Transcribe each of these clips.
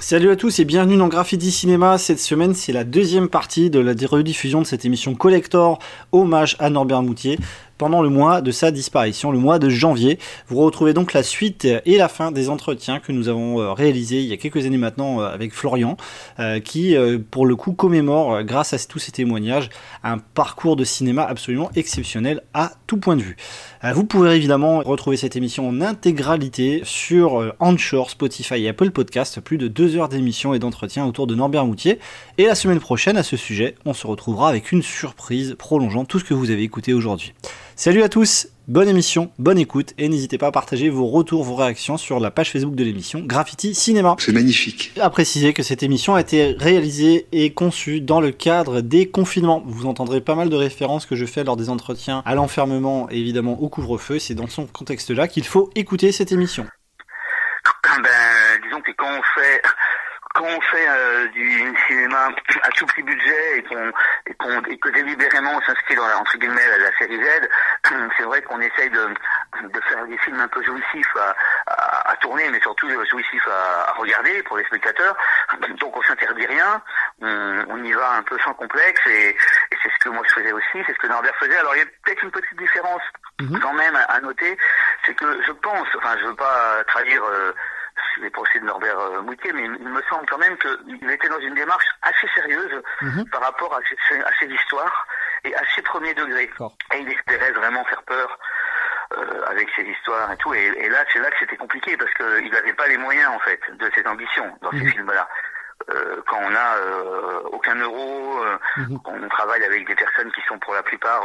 Salut à tous et bienvenue dans Graffiti Cinéma. Cette semaine, c'est la deuxième partie de la rediffusion de cette émission Collector, hommage à Norbert Moutier pendant le mois de sa disparition, le mois de janvier. Vous retrouvez donc la suite et la fin des entretiens que nous avons euh, réalisés il y a quelques années maintenant euh, avec Florian, euh, qui pour le coup commémore, grâce à tous ces témoignages, un parcours de cinéma absolument exceptionnel à tout point de vue. Vous pourrez évidemment retrouver cette émission en intégralité sur Anchor, Spotify et Apple Podcast, plus de deux heures d'émission et d'entretien autour de Norbert Moutier. Et la semaine prochaine, à ce sujet, on se retrouvera avec une surprise prolongeant tout ce que vous avez écouté aujourd'hui. Salut à tous, bonne émission, bonne écoute et n'hésitez pas à partager vos retours, vos réactions sur la page Facebook de l'émission Graffiti Cinéma. C'est magnifique. À préciser que cette émission a été réalisée et conçue dans le cadre des confinements. Vous entendrez pas mal de références que je fais lors des entretiens à l'enfermement et évidemment au couvre-feu. C'est dans son contexte-là qu'il faut écouter cette émission. Ben, disons que quand on fait quand on fait euh, du cinéma à tout petit budget et qu'on et, et que délibérément on s'inscrit dans la, entre guillemets la série Z, c'est vrai qu'on essaye de, de faire des films un peu jouissifs à, à, à tourner, mais surtout jouissifs à, à, regarder pour les spectateurs. Donc on s'interdit rien, on, on, y va un peu sans complexe et, et c'est ce que moi je faisais aussi, c'est ce que Norbert faisait. Alors il y a peut-être une petite différence mhm. quand même à, noter, c'est que je pense, enfin je veux pas trahir euh, les procès de Norbert euh, Moutier, mais il me semble quand même qu'il était dans une démarche assez sérieuse mhm. par rapport à, à, ses histoires et à ses premiers degrés. Et il espérait vraiment faire peur euh, avec ses histoires et tout. Et, et là, c'est là que c'était compliqué parce qu'il n'avait pas les moyens en fait de cette ambition dans ces mhm. films-là. Euh, quand on a euh, aucun euro, mhm. on travaille avec des personnes qui sont pour la plupart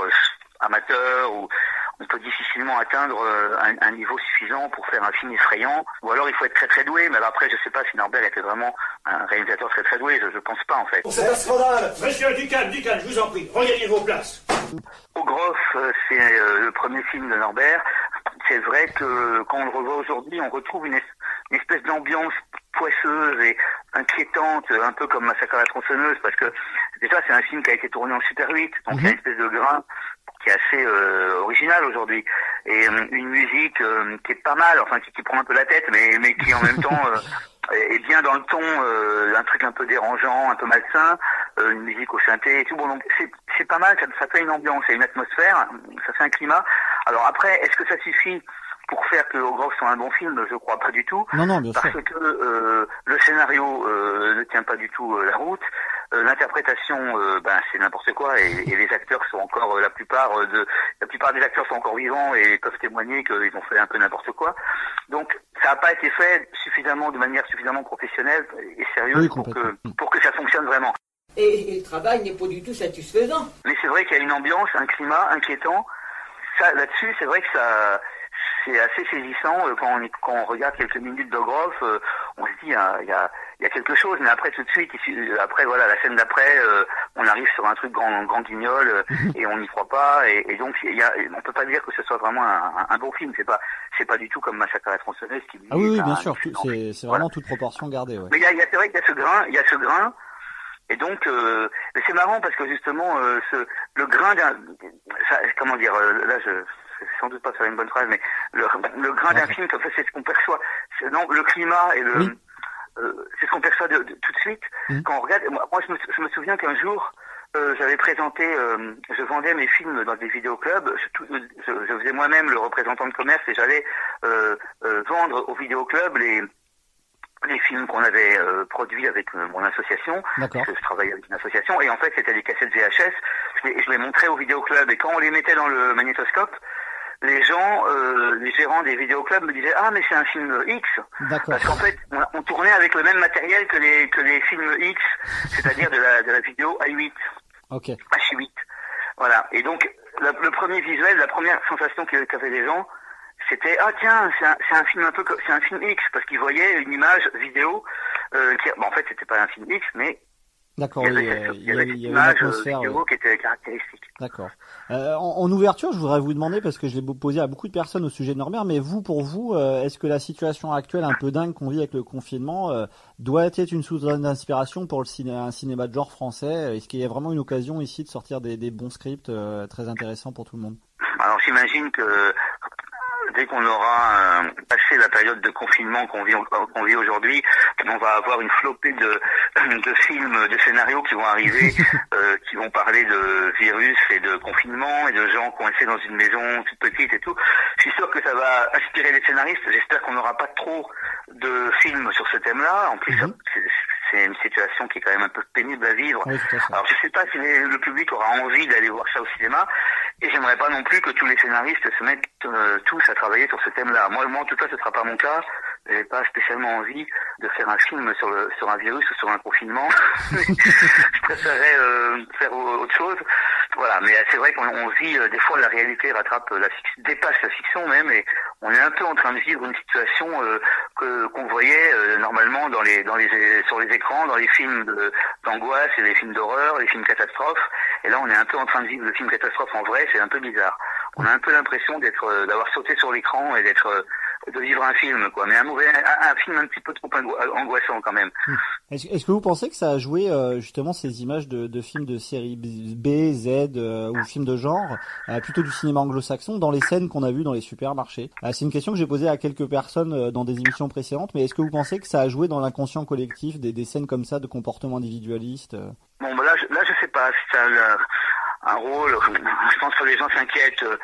amateurs ou on peut difficilement atteindre euh, un, niveau suffisant pour faire un film effrayant. Ou alors il faut être très très doué, mais après je sais pas si Norbert était vraiment un réalisateur très très doué, je, je pense pas en fait. Pour cet scandale Monsieur, du calme, du calme, je vous en prie, regagnez vos places. Au Groff, euh, c'est euh, le premier film de Norbert. C'est vrai que quand on le revoit aujourd'hui, on retrouve une, espèce d'ambiance poisseuse et inquiétante, un peu comme Massacre à la tronçonneuse, parce que déjà c'est un film qui a été tourné en Super 8, donc il y a une espèce de grain qui est assez euh, original aujourd'hui et euh, une musique euh, qui est pas mal, enfin qui, qui, prend un peu la tête, mais mais qui en même temps est bien dans le ton, un truc un peu dérangeant, un peu malsain, une musique au synthé et tout. Bon, donc c'est c'est pas mal, ça, ça fait une ambiance et une atmosphère, ça fait un climat. Alors après, est-ce que ça suffit pour faire que Grove soit un bon film, je crois pas du tout. Non, non, bien parce sûr. que euh, le scénario euh, ne tient pas du tout euh, la route. L'interprétation, ben c'est n'importe quoi, et, et, les acteurs sont encore la plupart de la plupart des acteurs sont encore vivants et peuvent témoigner qu'ils ont fait un peu n'importe quoi. Donc ça n'a pas été fait suffisamment de manière suffisamment professionnelle et sérieuse pour que pour que ça fonctionne vraiment. Et, et le travail n'est pas du tout satisfaisant. Mais c'est vrai qu'il y a une ambiance, un climat inquiétant. Ça là-dessus, c'est vrai que ça c'est assez saisissant euh, quand on, quand on regarde quelques minutes de Groff, euh, on se dit il y a, a, y a, quelque chose, mais après tout de suite, après voilà la scène d'après, euh, on arrive sur un truc grand grand guignol et on n'y croit pas et, et donc il y a, on peut pas dire que ce soit vraiment un, un bon film, c'est pas c'est pas du tout comme Massacre à la tronçonneuse qui ah oui, oui bien sûr, c'est c'est vraiment toute proportion gardée. Ouais. Mais il y a, y a c'est vrai qu'il y a ce grain, il y a ce grain. Et donc, euh, c'est marrant parce que justement, euh, ce, le grain d'un, comment dire, là je, sans doute pas faire une bonne phrase, mais le, le grain d'un film, comme ça, c'est ce qu'on perçoit. Non, le climat et le, euh, c'est ce qu'on perçoit de, de, tout de suite. Mmh. Quand on regarde, moi, moi je, me, je, me, souviens qu'un jour, euh, j'avais présenté, euh, je vendais mes films dans des vidéoclubs, je, je, je faisais moi-même le représentant de commerce et j'allais euh, euh, vendre aux vidéoclubs les les films qu'on avait euh, produits avec euh, mon association, parce que je travaillais avec une association, et en fait c'était des cassettes VHS, je les, je les montrais au vidéoclub, et quand on les mettait dans le magnétoscope, les gens, euh, les gérants des vidéoclubs me disaient ah mais c'est un film X parce qu'en fait on, tournait avec le même matériel que les que les films X, c'est-à-dire de la de la vidéo A8, okay. H8, voilà. Et donc la, le premier visuel, la première sensation qu'avaient les gens, c'était ah tiens c'est un, un, film un peu c'est un film X parce qu'ils voyaient une image vidéo euh, qui bon, en fait c'était pas un film X mais D'accord, il y avait, il y avait, il y avait une atmosphère ouais. qui était caractéristique. D'accord. Euh, en, en, ouverture, je voudrais vous demander, parce que je l'ai posé à beaucoup de personnes au sujet de Norbert, mais vous, pour vous, euh, est-ce que la situation actuelle un peu dingue qu'on vit avec le confinement euh, doit être une source d'inspiration pour le ciné, un cinéma de genre français? Est-ce qu'il y a vraiment une occasion ici de sortir des, des bons scripts euh, très intéressants pour tout le monde? Alors j'imagine que dès qu'on aura euh, passé la période de confinement qu'on vit, qu'on vit aujourd'hui, on va avoir une flopée de, de films, de scénarios qui vont arriver, euh, qui vont parler de virus et de confinement et de gens coincés dans une maison toute petite et tout. Je suis sûr que ça va inspirer les scénaristes. J'espère qu'on n'aura pas trop de films sur ce thème-là. En plus, c'est- c'est une situation qui est quand même un peu pénible à vivre. Oui, à. Alors je sais pas si le public aura envie d'aller voir ça au cinéma, et j'aimerais pas non plus que tous les scénaristes se mettent euh, tous à travailler sur ce thème-là. Moi, moi en tout cas, ce sera pas mon cas. J'ai pas spécialement envie de faire un film sur le sur un virus ou sur un confinement. je préférerais euh, faire au- autre chose. Voilà, mais c'est vrai qu'on on vit euh, des fois la réalité rattrape la fiction, dépasse la fiction même, et on est un peu en train de vivre une situation euh, que qu'on voyait euh, normalement dans les dans les sur les écrans, dans les films d'angoisse et les films d'horreur, les films catastrophes. Et là, on est un peu en train de vivre le film catastrophe en vrai. C'est un peu bizarre. On a un peu l'impression d'être euh, d'avoir sauté sur l'écran et d'être de vivre un film, quoi. Mais un mauvais, un, un film un petit peu trop ango- angoissant quand même. Est-ce est-ce que vous pensez que ça a joué euh, justement ces images de, de films de série B, Z euh, ou films de genre, euh, plutôt du cinéma anglo-saxon, dans les scènes qu'on a vues dans les supermarchés? Euh, C'est une question que j'ai posée à quelques personnes euh, dans des émissions précédentes, mais est-ce que vous pensez que ça a joué dans l'inconscient collectif des, des scènes comme ça de comportement individualiste euh? Bon, bah là, je, là, je sais pas si ça un rôle. Je pense que les gens s'inquiètent euh,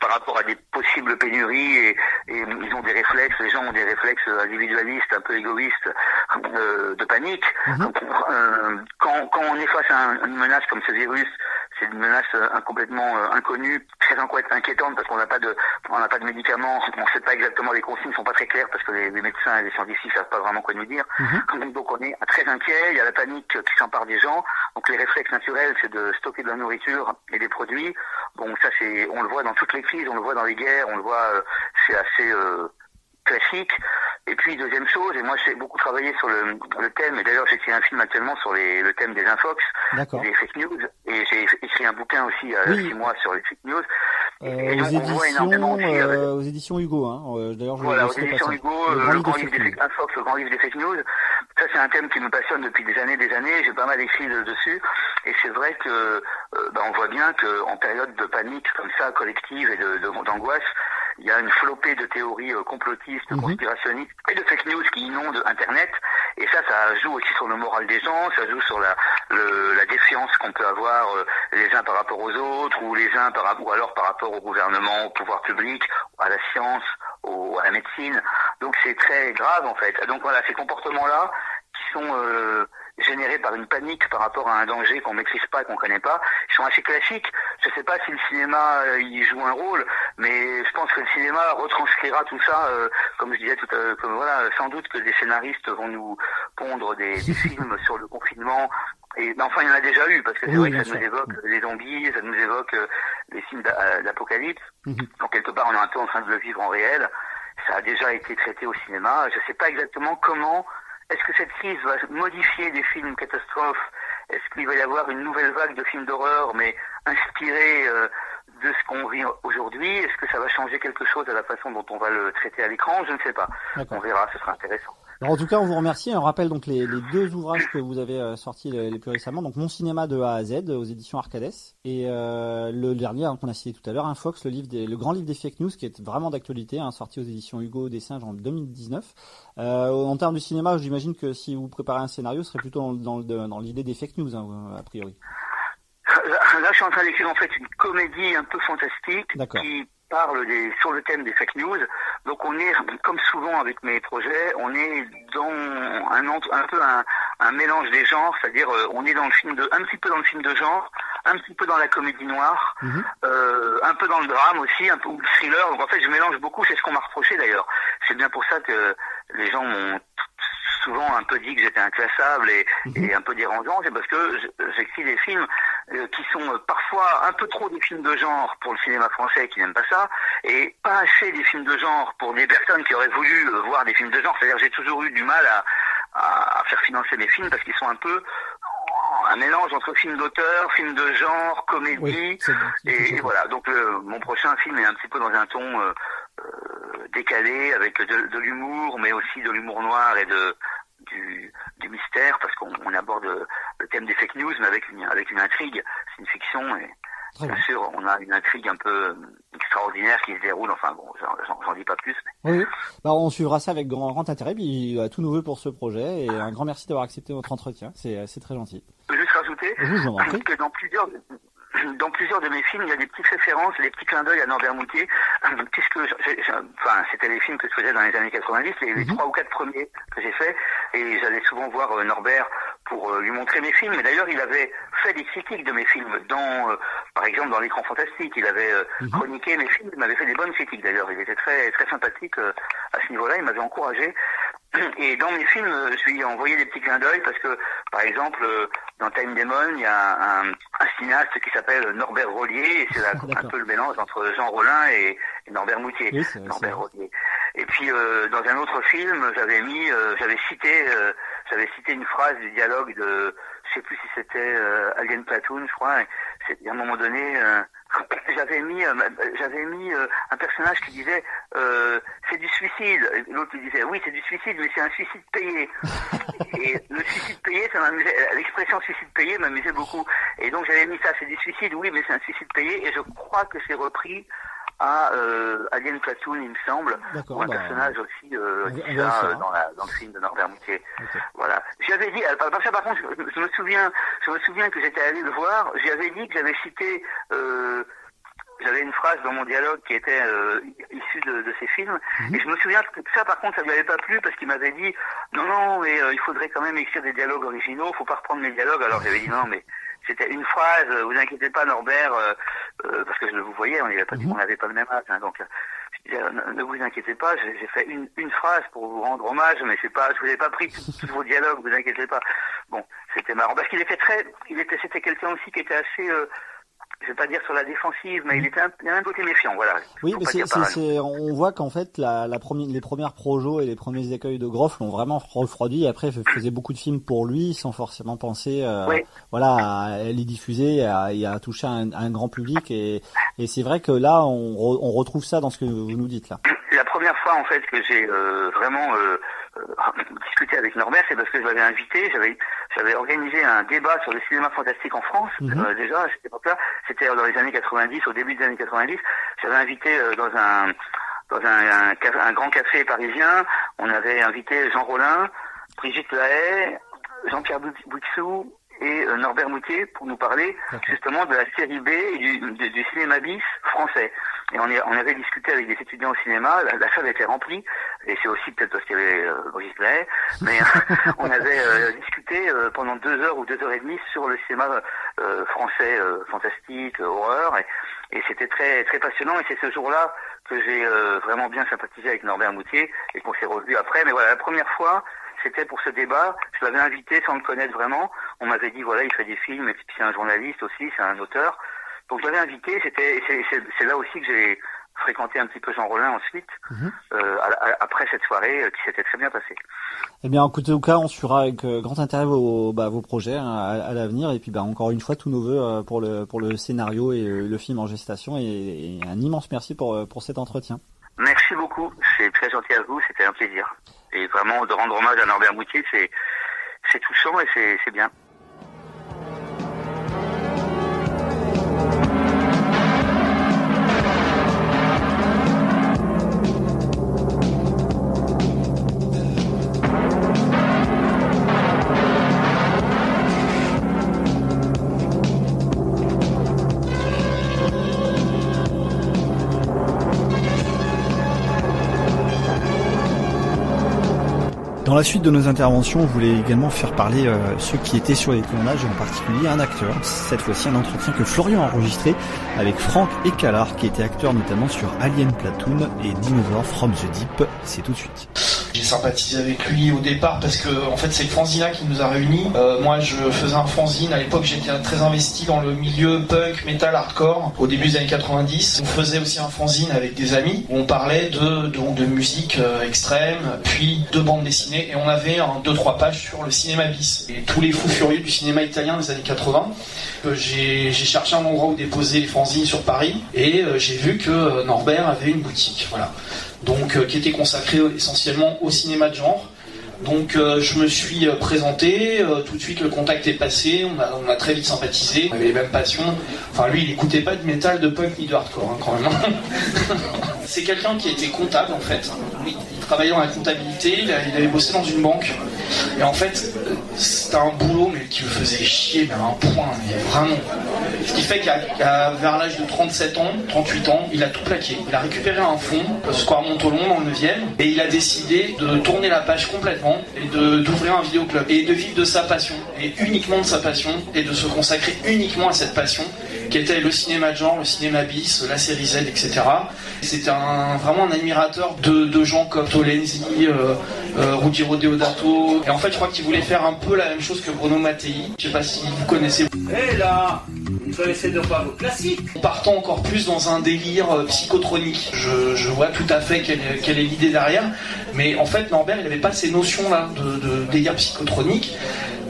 par rapport à des possibles pénuries et, et ils ont des réflexes. Les gens ont des réflexes individualistes, un peu égoïstes, euh, de panique. Mhm. Euh, quand, quand on est face à un- une menace comme ce virus, c'est une menace euh, complètement euh, inconnue, très inqui- inquiétante parce qu'on n'a pas de, on n'a pas de médicaments, on ne sait pas exactement les consignes sont pas très claires parce que les, les médecins et les scientifiques savent pas vraiment quoi nous dire. Mhm. Donc on est très inquiet, il y a la panique qui s'empare des gens. Donc les réflexes naturels, c'est de stocker de la nourriture et des produits. Bon, ça c'est, on le voit dans toutes les crises, on le voit dans les guerres, on le voit, euh, c'est assez euh, classique. Et puis deuxième chose, et moi j'ai beaucoup travaillé sur le, le thème, et d'ailleurs j'écris un film actuellement sur les, le thème des infox, des fake news, et j'ai écrit un bouquin aussi il y a Oui. six mois sur les fake news. Euh, Et aux donc, on voit énormément éditions, aussi, euh, euh, aux éditions Hugo, hein. euh, D'ailleurs, je Voilà, aux éditions. Hugo, Le euh, grand le grand de livre des fake Infox, le grand livre des fake news. Ça, c'est un thème qui me passionne depuis des années, des années. J'ai pas mal écrit de- dessus. Et c'est vrai que, euh, ben, on voit bien qu'en période de panique comme ça, collective et de- de- d'angoisse, il y a une flopée de théories euh, complotistes, Mhm. conspirationnistes et de fake news qui inondent Internet. Et ça, ça joue aussi sur le moral des gens, ça joue sur la, le- la défiance qu'on peut avoir euh, les uns par rapport aux autres, ou les uns par ou alors par rapport au gouvernement, au pouvoir public, à la science, au- à la médecine. Donc c'est très grave en fait. Donc voilà, ces comportements-là qui sont euh, générés par une panique par rapport à un danger qu'on maîtrise pas, qu'on connaît pas, ils sont assez classiques. Je sais pas si le cinéma euh, y joue un rôle, mais je pense que le cinéma retranscrira tout ça, euh, comme je disais tout à l'heure, voilà, sans doute que des scénaristes vont nous pondre des, des films sur le confinement. Et ben, enfin, il y en a déjà eu parce que c'est Oui, vrai que ça nous évoque les zombies, ça nous évoque euh, les films euh, d'apocalypse. Mhm. Donc quelque part, on est un peu en train de le vivre en réel. Ça a déjà été traité au cinéma. Je ne sais pas exactement comment. Est-ce que cette crise va modifier des films catastrophes? Est-ce qu'il va y avoir une nouvelle vague de films d'horreur, mais inspirée euh, de ce qu'on vit aujourd'hui? Est-ce que ça va changer quelque chose à la façon dont on va le traiter à l'écran? Je ne sais pas. On verra, ce sera intéressant. Alors, en tout cas, on vous remercie. On rappelle donc les, les deux ouvrages que vous avez euh, sortis les, les plus récemment. Donc, Mon cinéma de A à Z aux éditions Arcades. Et euh, le dernier hein, qu'on a cité tout à l'heure, Infox, le, livre des, le grand livre des fake news, qui est vraiment d'actualité, hein, sorti aux éditions Hugo des Singes en 2019. Euh, en termes du cinéma, j'imagine que si vous préparez un scénario, ce serait plutôt dans, dans, dans l'idée des fake news, hein, a priori. Là, je suis en train d'écrire en fait une comédie un peu fantastique D'accord. qui parle des, sur le thème des fake news. Donc on est, comme souvent avec mes projets, on est dans un, un peu un, un mélange des genres, c'est-à-dire euh, on est dans le film de, un petit peu dans le film de genre, un petit peu dans la comédie noire, Mhm. euh, un peu dans le drame aussi, un peu ou le thriller. Donc en fait, je mélange beaucoup. C'est ce qu'on m'a reproché d'ailleurs. C'est bien pour ça que les gens m'ont souvent un peu dit que j'étais inclassable et, et un peu dérangeant. C'est parce que j'écris des films euh, qui sont euh, parfois un peu trop des films de genre pour le cinéma français qui n'aime pas ça, et pas assez des films de genre pour des personnes qui auraient voulu euh, voir des films de genre. C'est-à-dire que j'ai toujours eu du mal à, à, à faire financer mes films parce qu'ils sont un peu un mélange entre films d'auteur, films de genre, comédie. Oui, Et, voilà, donc le- mon prochain film est un petit peu dans un ton euh, euh, décalé, avec de, de l'humour, mais aussi de l'humour noir et de du mystère, parce qu'on on aborde le thème des fake news, mais avec une, avec une intrigue. C'est une fiction, et Très bien bien. sûr, on a une intrigue un peu euh, extraordinaire qui se déroule. Enfin bon, j'en dis pas plus. Oui, bah, on suivra ça avec grand, grand intérêt. Puis tout nouveau pour ce projet et un grand merci d'avoir accepté notre entretien. C'est très gentil. Je juste rajouter que dans plusieurs dans plusieurs de mes films, il y a des petites références, des petits clins d'œil à Norbert Moutier, puisque, enfin, c'était les films que je faisais dans les années 90, les, les mhm. trois ou quatre premiers que j'ai faits, et j'allais souvent voir euh, Norbert pour euh, lui montrer mes films. Mais d'ailleurs, il avait fait des critiques de mes films, dans, euh, par exemple, dans l'écran fantastique. Il avait mhm. chroniqué mes films, il m'avait fait des bonnes critiques d'ailleurs. Il était très très sympathique à ce niveau-là. Il m'avait encouragé. Et dans mes films, je lui ai envoyé des petits clins d'œil parce que, par exemple, dans Time Demon, il y a un, un cinéaste qui s'appelle Norbert Rollier, et c'est un peu le mélange entre Jean Rollin et, Norbert Moutier. Norbert Rollier. Et puis euh, dans un autre film, j'avais mis, euh, j'avais cité, euh, j'avais cité une phrase du dialogue de, je sais plus si c'était Alien Platoon, je crois. Et à un moment donné, j'avais mis, euh, j'avais mis euh, un personnage qui disait euh, c'est du suicide. L'autre disait oui c'est du suicide, mais c'est un suicide payé. et le suicide payé, ça m'amusait. L'expression suicide payé m'amusait beaucoup. Et donc j'avais mis ça, c'est du suicide, oui, mais c'est un suicide payé. Et je crois que c'est repris à euh, Alien Platoon, il me semble, ou un bah, personnage aussi euh, qui ça, dans, la, dans le film de Norbert Moutier. Voilà. J'avais dit, par, ça par contre, je, me souviens, je me souviens que j'étais allé le voir. J'avais dit que j'avais cité, euh, j'avais une phrase dans mon dialogue qui était euh, issue de, de, ces films, mhm. et je me souviens que ça, par contre, ça lui avait pas plu parce qu'il m'avait dit, non, non, mais euh, il faudrait quand même écrire des dialogues originaux, faut pas reprendre mes dialogues. Alors j'avais dit non, mais c'était une phrase, euh, vous inquiétez pas Norbert, euh, euh, parce que je le vous voyais, on n'avait pas, mhm. pas le même âge, hein, donc ne, vous inquiétez pas, j'ai fait une, une, phrase pour vous rendre hommage, mais c'est pas, je vous ai pas pris tous vos dialogues, vous inquiétez pas. Bon, c'était marrant parce qu'il était très, il était, c'était quelqu'un aussi qui était assez je vais pas dire sur la défensive, mais il était un, il a un côté méfiant, voilà. Oui, mais c'est, c'est, on voit qu'en fait, la, la première, les premières projos et les premiers écueils de Groff l'ont vraiment refroidi. Après, il faisait beaucoup de films pour lui, sans forcément penser, euh, voilà, à les diffuser et à, toucher un, un, grand public. Et, et c'est vrai que là, on, on, retrouve ça dans ce que vous nous dites là. La première fois, en fait, que j'ai euh, vraiment euh, euh, discuter avec Norbert, c'est parce que je l'avais invité, j'avais j'avais organisé un débat sur le cinéma fantastique en France, mhm. euh, déjà à cette époque-là, c'était dans les années 90, au début des années 90, j'avais invité euh, dans un dans un, un, grand café parisien, on avait invité Jean Rollin, Brigitte Lahaye, Jean-Pierre Bouixou et Norbert Moutier pour nous parler justement de la série B et du, du cinéma bis français. Et on, est, on avait discuté avec des étudiants au cinéma, la, salle était remplie, et c'est aussi peut-être parce qu'il y avait euh, Lay, mais on avait euh, discuté euh, pendant deux heures ou deux heures et demie sur le cinéma euh, français fantastique, horreur, et, et c'était très très passionnant, et c'est ce jour-là que j'ai vraiment bien sympathisé avec Norbert Moutier, et qu'on s'est revu après. Mais voilà, la première fois, c'était pour ce débat. Je l'avais invité sans le connaître vraiment. On m'avait dit voilà, il fait des films, et puis c'est un journaliste aussi, c'est un auteur. Donc je l'avais invité, c'était c'est là aussi que j'ai fréquenté un petit peu Jean Rollin ensuite, mhm. euh, après cette soirée euh, qui s'était très bien passée. Eh bien, en tout cas, on suivra avec euh, grand intérêt vos, bah, vos projets hein, à, l'avenir. Et puis, bah, encore une fois, tous nos voeux pour le, pour le scénario et le, film en gestation. Et, et, un immense merci pour, pour cet entretien. Merci beaucoup, c'est très gentil à vous, c'était un plaisir. Et vraiment, de rendre hommage à Norbert Moutier, c'est touchant et c'est bien. La suite de nos interventions, on voulait également faire parler euh, ceux qui étaient sur les tournages, en particulier un acteur. Cette fois-ci, un entretien que Florian a enregistré avec Franck Ecalard, qui était acteur notamment sur Alien Platoon et Dinosaur from the Deep. C'est tout de suite. J'ai sympathisé avec lui au départ parce que en fait c'est le fanzina qui nous a réunis. Euh, moi je faisais un fanzine, à l'époque j'étais très investi dans le milieu punk, metal, hardcore au début des années 90. On faisait aussi un fanzine avec des amis où on parlait de, de, musique euh, extrême, puis de bandes dessinées et on avait un, deux trois pages sur le cinéma bis et tous les fous furieux du cinéma italien des années 80. Euh, j'ai cherché un endroit où déposer les fanzines sur Paris et j'ai vu que Norbert avait une boutique. Voilà donc euh, qui était consacré essentiellement au cinéma de genre. Donc euh, je me suis euh, présenté, tout de suite le contact est passé, on a, très vite sympathisé, on avait les mêmes passions. Enfin lui il écoutait pas de métal, de punk ni de hardcore hein, quand même. C'est quelqu'un qui était comptable en fait. Il travaillait dans la comptabilité, il, avait bossé dans une banque. Et en fait, c'était un boulot mais qui le faisait chier, mais à un point, mais vraiment. Ce qui fait qu'à vers l'âge de 37 ans, 38 ans, il a tout plaqué. Il a récupéré un fonds, Square Montolon dans le 9e, et il a décidé de tourner la page complètement et d'ouvrir un vidéoclub et de vivre de sa passion, et uniquement de sa passion, et de se consacrer uniquement à cette passion qui était le cinéma de genre, le cinéma bis, la série Z, etc. C'était un, vraiment un admirateur de, de gens comme Tolenzi, euh, euh, Ruggiero Deodato. Et en fait, je crois qu'il voulait faire un peu la même chose que Bruno Mattei. Je sais pas si vous connaissez. Hé là Vous connaissez de pas vos classiques? Partant encore plus dans un délire euh, psychotronique. Je, je vois tout à fait quelle, est- quelle est l'idée derrière. Mais en fait, Norbert, il n'avait pas ces notions-là de, de délire psychotronique.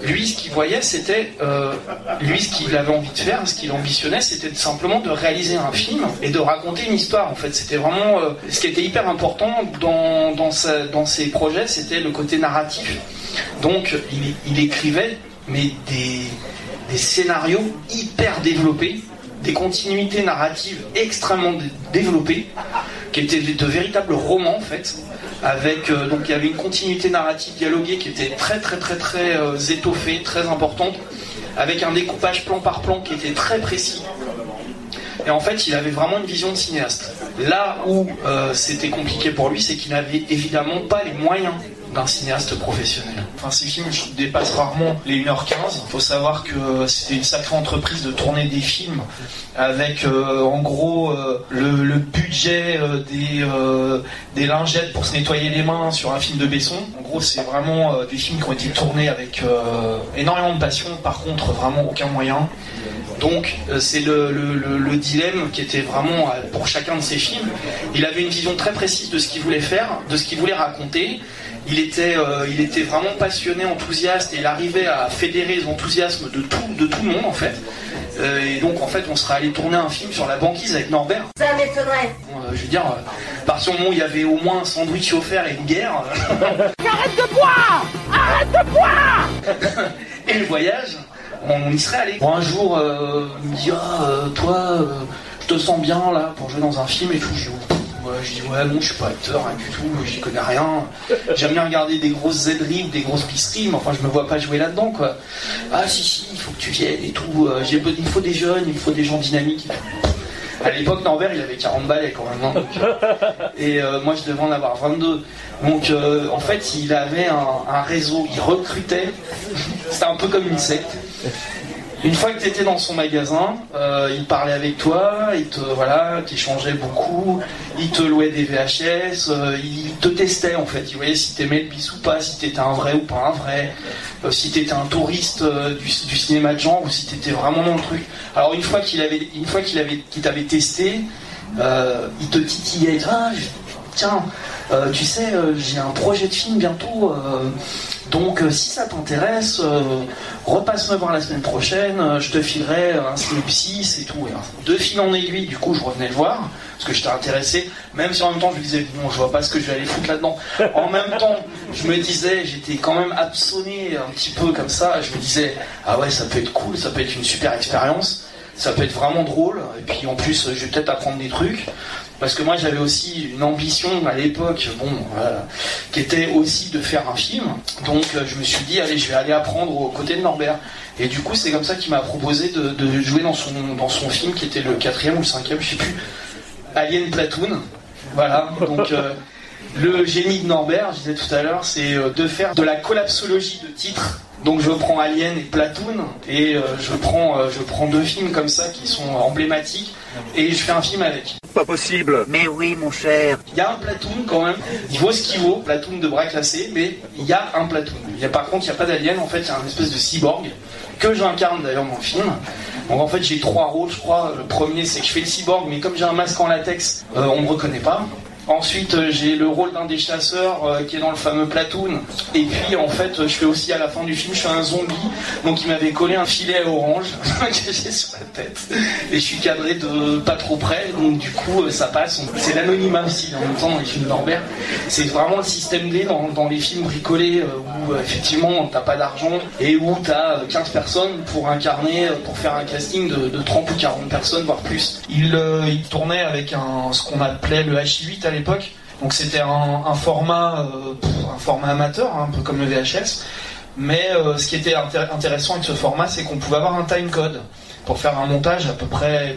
Lui, ce qu'il voyait, c'était, euh, lui, ce qu'il avait envie de faire, ce qu'il ambitionnait, c'était simplement de réaliser un film et de raconter une histoire. En fait, c'était vraiment euh, ce qui était hyper important dans dans, sa- dans ses projets, c'était le côté narratif. Donc, il, il écrivait, mais des des scénarios hyper développés, des continuités narratives extrêmement dé- développées, qui étaient de véritables romans en fait, avec euh, donc il y avait une continuité narrative dialoguée qui était très très très très euh, étoffée, très importante, avec un découpage plan par plan qui était très précis. Et en fait, il avait vraiment une vision de cinéaste. Là où euh, c'était compliqué pour lui, c'est qu'il n'avait évidemment pas les moyens d'un cinéaste professionnel. Enfin, ces films dépassent rarement les 1h15. Il faut savoir que c'était une sacrée entreprise de tourner des films avec euh, en gros euh, le, budget euh, des, euh, lingettes pour se nettoyer les mains sur un film de Besson. En gros, c'est vraiment euh, des films qui ont été tournés avec euh, énormément de passion, par contre, vraiment aucun moyen. Donc euh, c'est le, le- le- le dilemme qui était vraiment euh, pour chacun de ses films. Il avait une vision très précise de ce qu'il voulait faire, de ce qu'il voulait raconter. Il était, euh, il était vraiment passionné, enthousiaste, et il arrivait à fédérer les enthousiasmes de tout, de tout le monde en fait. Euh, et donc en fait, on serait allé tourner un film sur la banquise avec Norbert. Ça m'étonnerait. Euh, je veux dire, à partir du moment où il y avait au moins un sandwich offert et une bière. Arrête de boire Arrête de boire Et le voyage, on y serait allé. Bon, un jour, il me dit Ah, toi, je te sens bien là pour jouer dans un film et tout. Je dis, Je dis ouais, non, je suis pas acteur, rien du tout, j'y connais rien. J'aime bien regarder des grosses Z-Rig, des grosses bistries, mais enfin, je me vois pas jouer là-dedans, quoi. Ah, si, si, il faut que tu viennes et tout. euh, il me faut des jeunes, il me faut des gens dynamiques. À l'époque, Norbert, il avait 40 balais quand même. hein, et euh, moi, je devais en avoir 22. Donc, euh, en fait, il avait un réseau, il recrutait. C'était un peu comme une secte. Une fois que tu étais dans son magasin, euh, il parlait avec toi, il te voilà, t'échangeait beaucoup, il te louait des VHS, euh, il te testait en fait, il voyait si t'aimais le bis ou pas, si t'étais un vrai ou pas un vrai, euh, si t'étais un touriste du, cinéma de genre ou si t'étais vraiment dans le truc. Alors une fois qu'il avait, une qu'il avait, t'avait testé, il te titillait, ah, tiens, euh, tu sais, euh, j'ai un projet de film bientôt. euh, donc, si ça t'intéresse, repasse me voir la semaine prochaine, je te filerai un synopsis et tout. Et, euh, de fil en aiguille, du coup, je revenais le voir, parce que j'étais intéressé, même si en même temps, je lui disais, non, je vois pas ce que je vais aller foutre là-dedans. En même temps, je me disais, j'étais quand même absonné un petit peu comme ça, je me disais, ah ouais, ça peut être cool, ça peut être une super expérience, ça peut être vraiment drôle, et puis en plus, je vais peut-être apprendre des trucs. Parce que moi j'avais aussi une ambition à l'époque, bon, qui était aussi de faire un film. Donc euh, je me suis dit, allez, je vais aller apprendre aux côtés de Norbert. Et du coup, c'est comme ça qu'il m'a proposé de, de jouer dans son, dans son film qui était le quatrième ou le cinquième, je sais plus, Alien Platoon. Voilà, donc euh, le génie de Norbert, je disais tout à l'heure, c'est euh, de faire de la collapsologie de titres. Donc je prends Alien et Platoon et euh, je prends euh, je prends deux films comme ça qui sont emblématiques et je fais un film avec. Pas possible Mais oui, mon cher. Il y a un Platoon quand même, il vaut ce qu'il vaut, Platoon de bras classés, mais il y a un Platoon. Il y a, par contre, il n'y a pas d'alien, en fait, il y a un espèce de cyborg que j'incarne d'ailleurs dans le film. Donc en fait, j'ai trois rôles, je crois. Le premier, c'est que je fais le cyborg, mais comme j'ai un masque en latex, euh, on me reconnaît pas. Ensuite, euh, j'ai le rôle d'un des chasseurs euh, qui est dans le fameux platoon. Et puis, en fait, je fais aussi à la fin du film, je suis un zombie. Donc, il m'avait collé un filet orange que j'ai sur la tête. Et je suis cadré de pas trop près. Donc, du coup, euh, ça passe. C'est l'anonymat aussi, en même temps, dans les films Norbert. C'est vraiment le système D dans, les films bricolés où, effectivement, t'as pas d'argent et où t'as 15 personnes pour incarner, pour faire un casting de, de 30 ou 40 personnes, voire plus. Il, il tournait avec un, ce qu'on appelait le H8 à Donc c'était un, format, un format amateur, hein, un peu comme le VHS. Mais ce qui était intéressant avec ce format, c'est qu'on pouvait avoir un time code pour faire un montage à peu près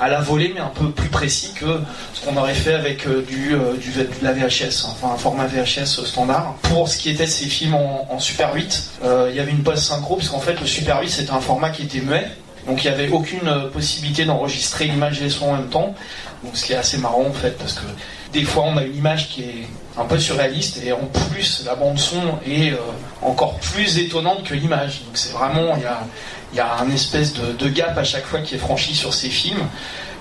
à la volée, mais un peu plus précis que ce qu'on aurait fait avec du, du, de la VHS, enfin un format VHS standard. Pour ce qui était de ces films en, Super 8, il y avait une post synchro, parce qu'en fait le Super 8 c'était un format qui était muet, donc il n'y avait aucune possibilité d'enregistrer l'image et le son en même temps. Donc ce qui est assez marrant en fait, parce que des fois on a une image qui est un peu surréaliste et en plus la bande son est encore plus étonnante que l'image. Donc c'est vraiment, il y a, y un espèce de, gap à chaque fois qui est franchi sur ces films.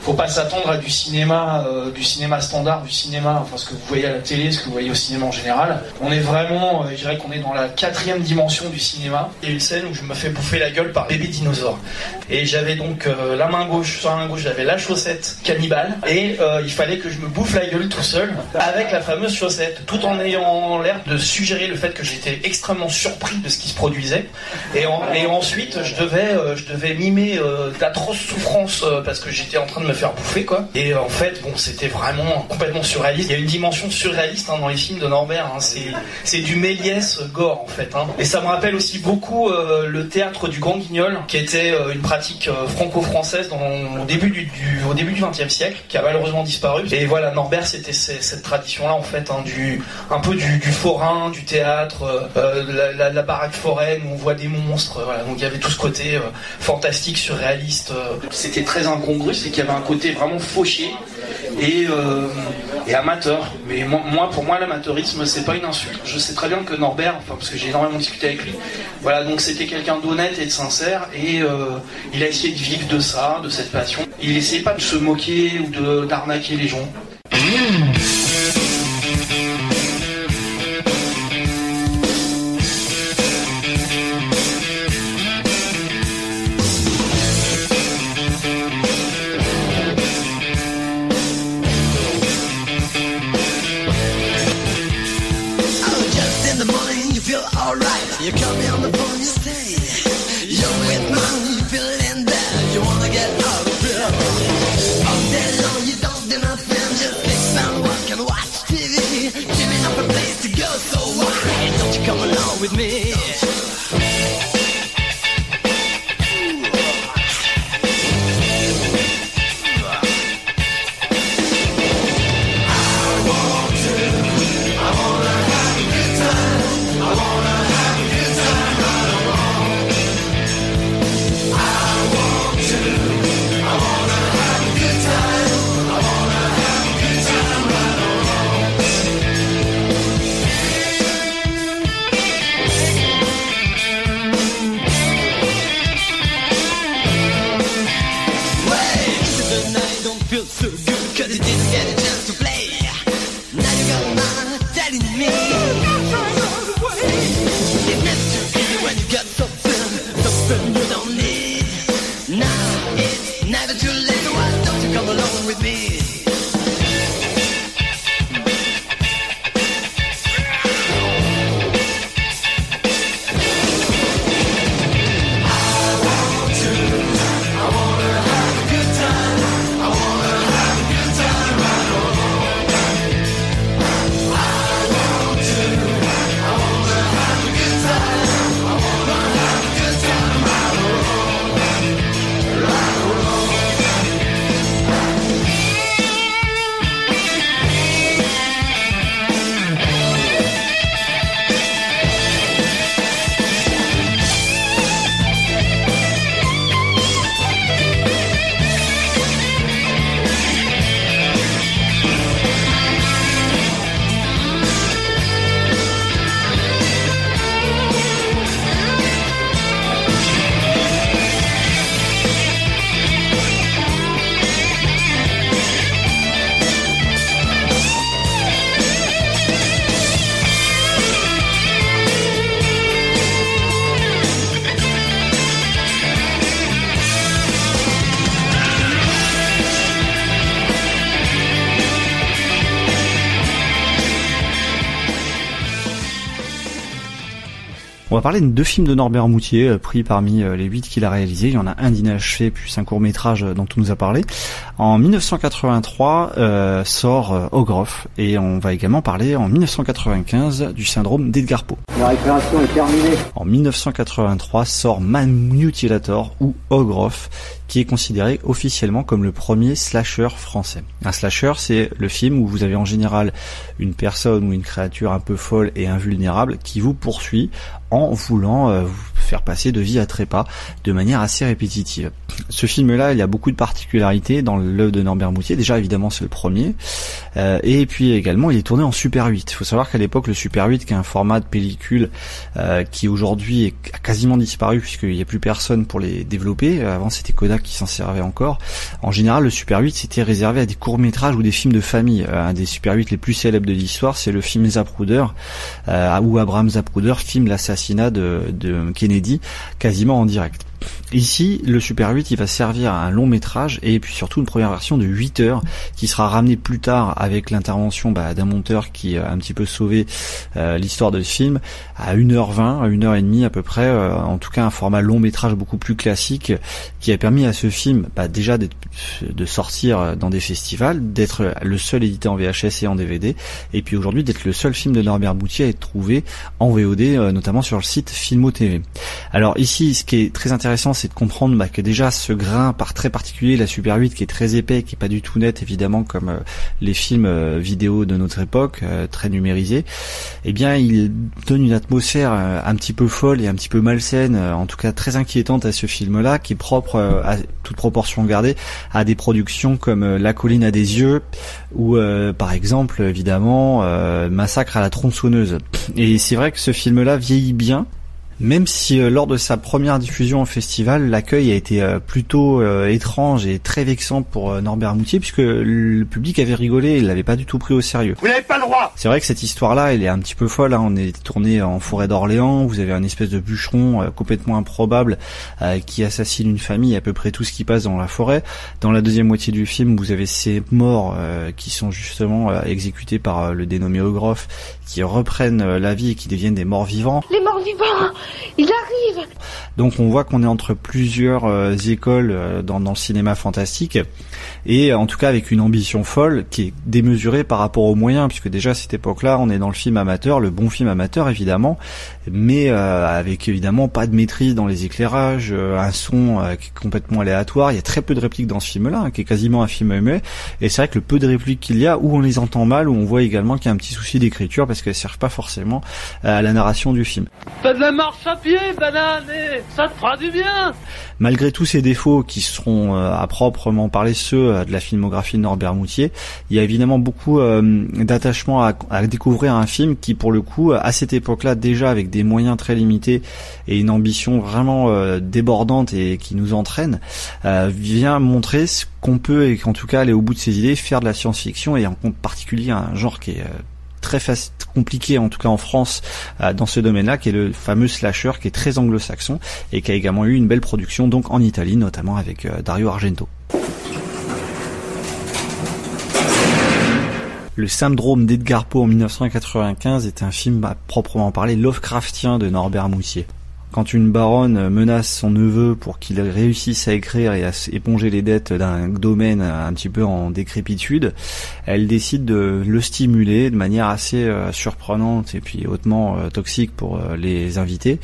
Faut pas s'attendre à du cinéma, euh, du cinéma standard, du cinéma, enfin ce que vous voyez à la télé, ce que vous voyez au cinéma en général. On est vraiment, euh, je dirais qu'on est dans la quatrième dimension du cinéma. Il y a une scène où je me fais bouffer la gueule par bébé dinosaure. Et j'avais donc euh, la main gauche, sur la main gauche j'avais la chaussette cannibale et il fallait que je me bouffe la gueule tout seul avec la fameuse chaussette, tout en ayant l'air de suggérer le fait que j'étais extrêmement surpris de ce qui se produisait. Et ensuite je devais, je devais mimer d'atroces souffrances parce que j'étais en train de me faire bouffer quoi. Et en fait, bon, c'était vraiment complètement surréaliste. Il y a une dimension surréaliste hein, dans les films de Norbert. Hein. C'est, du Méliès gore en fait. Hein. Et ça me rappelle aussi beaucoup euh, le théâtre du Grand Guignol, qui était euh, une pratique euh, franco-française au début du, du au début du XXe siècle, qui a malheureusement disparu. Et voilà, Norbert, c'était cette tradition-là en fait, hein, du un peu du, forain, du théâtre, la, la, la, baraque foraine où on voit des monstres. Voilà, donc il y avait tout ce côté fantastique, surréaliste. C'était très incongru, c'est qu'il y avait un côté vraiment fauché et, euh, et amateur. Mais moi, moi pour moi, l'amateurisme, c'est pas une insulte. Je sais très bien que Norbert, enfin, parce que j'ai énormément discuté avec lui, voilà, donc c'était quelqu'un d'honnête et de sincère, et euh, il a essayé de vivre de ça, de cette passion. Il essayait pas de se moquer ou d'arnaquer les gens. You me On va parler de deux films de Norbert Moutier, euh, pris parmi euh, les huit qu'il a réalisés. Il y en a un d'inachevé, puis un court métrage euh, dont on nous a parlé. En 1983 euh, sort Ogroff, et on va également parler en 1995 du syndrome d'Edgar Poe. La récréation est terminée. En 1983 sort Man Mutilator ou Ogroff, qui est considéré officiellement comme le premier slasher français. Un slasher, c'est le film où vous avez en général une personne ou une créature un peu folle et invulnérable qui vous poursuit en voulant euh, faire passer de vie à trépas de manière assez répétitive. Ce film-là, il y a beaucoup de particularités dans l'œuvre de Norbert Moutier. Déjà, évidemment, c'est le premier. Euh, et puis également, il est tourné en Super 8. Il faut savoir qu'à l'époque, le Super 8, qui est un format de pellicule euh, qui aujourd'hui a quasiment disparu puisqu'il n'y a plus personne pour les développer. Avant, c'était Kodak qui s'en servait encore. En général, le Super 8, c'était réservé à des courts-métrages ou des films de famille. Euh, un des Super 8 les plus célèbres de l'histoire, c'est le film Zapruder, où Abraham Zapruder filme de Kennedy quasiment en direct. Ici, le Super 8, il va servir à un long métrage et puis surtout une première version de 8 heures qui sera ramenée plus tard avec l'intervention bah, d'un monteur qui a un petit peu sauvé euh, l'histoire de ce film à 1h20, à 1h30 à peu près, euh, en tout cas un format long métrage beaucoup plus classique qui a permis à ce film bah, déjà de sortir dans des festivals, d'être le seul édité en VHS et en DVD et puis aujourd'hui d'être le seul film de Norbert Boutier à être trouvé en VOD, euh, notamment sur le site Filmo TV. Alors ici, ce qui est très intéressant, c'est de comprendre bah, que déjà ce grain par très particulier, la Super 8, qui est très épais, qui est pas du tout net évidemment comme euh, les films euh, vidéo de notre époque, euh, très numérisés, eh bien il donne une atmosphère un petit peu folle et un petit peu malsaine, en tout cas très inquiétante à ce film-là, qui est propre à toute proportion gardée à des productions comme La colline à des yeux ou par exemple évidemment Massacre à la tronçonneuse. Et c'est vrai que ce film-là vieillit bien. Même si euh, lors de sa première diffusion au festival, l'accueil a été euh, plutôt euh, étrange et très vexant pour euh, Norbert Moutier, puisque le public avait rigolé, il l'avait pas du tout pris au sérieux. Vous n'avez pas le droit C'est vrai que cette histoire-là, elle est un petit peu folle. hein. On est tourné en forêt d'Orléans. Vous avez un espèce de bûcheron euh, complètement improbable euh, qui assassine une famille, à peu près tout ce qui passe dans la forêt. Dans la deuxième moitié du film, vous avez ces morts euh, qui sont justement euh, exécutés par euh, le dénommé Ogroff, qui reprennent euh, la vie et qui deviennent des morts vivants. Les morts vivants Ils arrivent Donc on voit qu'on est entre plusieurs euh, écoles euh, dans, dans le cinéma fantastique et en tout cas avec une ambition folle qui est démesurée par rapport aux moyens puisque déjà à cette époque-là on est dans le film amateur, le bon film amateur évidemment, mais euh, avec évidemment pas de maîtrise dans les éclairages, euh, un son euh, qui est complètement aléatoire, il y a très peu de répliques dans ce film-là hein, qui est quasiment un film muet. Et c'est vrai que le peu de répliques qu'il y a où on les entend mal, où on voit également qu'il y a un petit souci d'écriture parce qu'elles servent pas forcément euh, à la narration du film. Fais de la marche à pied, banane, ça te fera du bien Malgré tous ces défauts qui seront euh, à proprement parler ceux euh, de la filmographie de Norbert Moutier, il y a évidemment beaucoup euh, d'attachement à, découvrir un film qui, pour le coup, à cette époque-là, déjà avec des moyens très limités et une ambition vraiment débordante et qui nous entraîne, vient montrer ce qu'on peut et qu'en tout cas aller au bout de ses idées, faire de la science-fiction et en particulier un genre qui est très compliqué en tout cas en France euh, dans ce domaine-là qui est le fameux slasher qui est très anglo-saxon et qui a également eu une belle production donc en Italie notamment avec euh, Dario Argento. Le syndrome d'Edgar Poe en 1995 est un film à proprement parler Lovecraftien de Norbert Moutier. Quand une baronne menace son neveu pour qu'il réussisse à écrire et à éponger les dettes d'un domaine un petit peu en décrépitude, elle décide de le stimuler de manière assez euh, surprenante et puis hautement euh, toxique pour euh, les invités,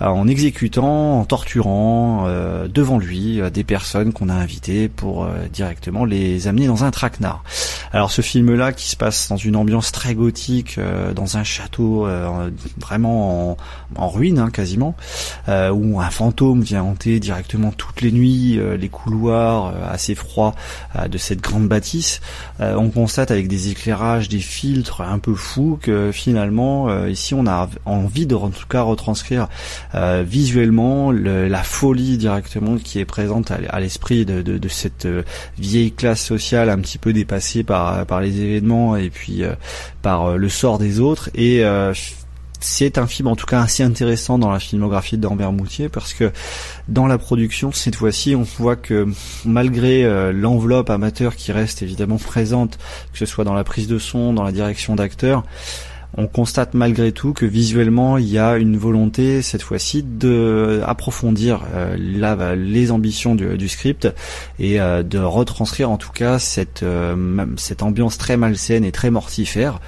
en exécutant, en torturant euh, devant lui euh, des personnes qu'on a invitées pour euh, directement les amener dans un traquenard. Alors ce film-là qui se passe dans une ambiance très gothique, euh, dans un château euh, vraiment en, en ruine hein, quasiment, euh, où un fantôme vient hanter directement toutes les nuits euh, les couloirs euh, assez froids euh, de cette grande bâtisse. Euh, on constate avec des éclairages, des filtres un peu fous que finalement euh, ici on a envie de en tout cas retranscrire euh, visuellement le- la folie directement qui est présente à, l'esprit de, de- de cette euh, vieille classe sociale un petit peu dépassée par, par les événements et puis euh, par euh, le sort des autres. Et c'est un film en tout cas assez intéressant dans la filmographie d'Ambert Moutier parce que dans la production cette fois-ci on voit que malgré l'enveloppe amateur qui reste évidemment présente que ce soit dans la prise de son, dans la direction d'acteurs on constate malgré tout que visuellement il y a une volonté cette fois-ci de approfondir euh, les ambitions du, script et euh, de retranscrire en tout cas cette euh, cette ambiance très malsaine et très mortifère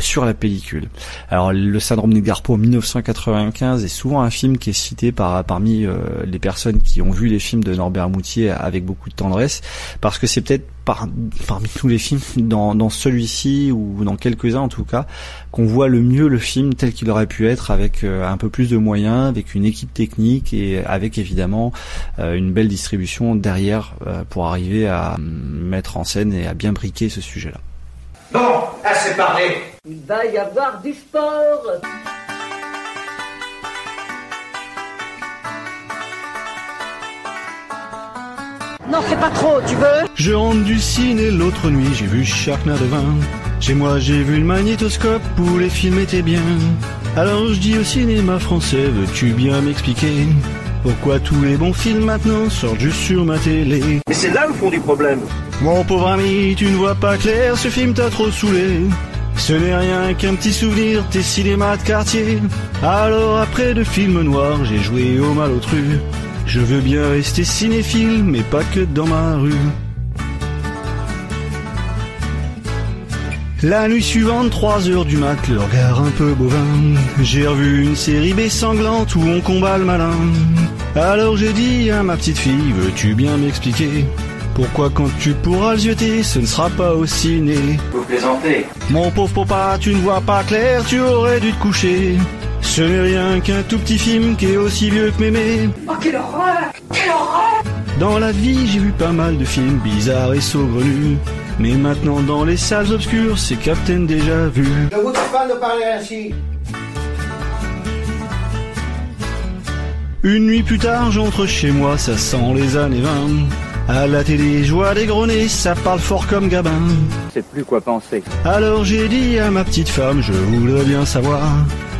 sur la pellicule. Alors le syndrome d'Edgar Poe 1995 est souvent un film qui est cité par parmi euh, les personnes qui ont vu les films de Norbert Moutier avec beaucoup de tendresse parce que c'est peut-être par, parmi tous les films, dans, dans celui-ci ou dans quelques-uns en tout cas, qu'on voit le mieux le film tel qu'il aurait pu être avec euh, un peu plus de moyens, avec une équipe technique et avec évidemment euh, une belle distribution derrière euh, pour arriver à mettre en scène et à bien briquer ce sujet-là. Bon, assez parlé. Il va y avoir du sport. Non, c'est pas trop, tu veux? Je rentre du ciné l'autre nuit, j'ai vu Sharknado 20. Chez moi, j'ai vu le magnétoscope où les films étaient bien. Alors je dis au cinéma français, veux-tu bien m'expliquer? Pourquoi tous les bons films maintenant sortent juste sur ma télé Mais c'est là le fond du problème. Mon pauvre ami, tu ne vois pas clair, ce film t'a trop saoulé. Ce n'est rien qu'un petit souvenir, tes cinémas de quartier. Alors après de films noirs, j'ai joué au malotru. Je veux bien rester cinéphile, mais pas que dans ma rue. La nuit suivante, 3 heures du mat, le regard un peu bovin. J'ai revu une série B sanglante où on combat le malin. Alors j'ai dit à ma petite fille, veux-tu bien m'expliquer pourquoi quand tu pourras le zioter, ce ne sera pas au ciné Vous plaisantez. Mon pauvre papa, tu ne vois pas clair, tu aurais dû te coucher. Ce n'est rien qu'un tout petit film qui est aussi vieux que mémé. Oh, quelle horreur Quelle horreur Dans la vie, j'ai vu pas mal de films bizarres et saugrenus. Mais maintenant, dans les salles obscures, c'est Captain déjà vu. Ne vous dites pas de parler ainsi. Une nuit plus tard, j'entre chez moi, ça sent les années 20. À la télé, je vois des gros nez, ça parle fort comme Gabin. C'est plus quoi penser. Alors j'ai dit à ma petite femme, je voudrais bien savoir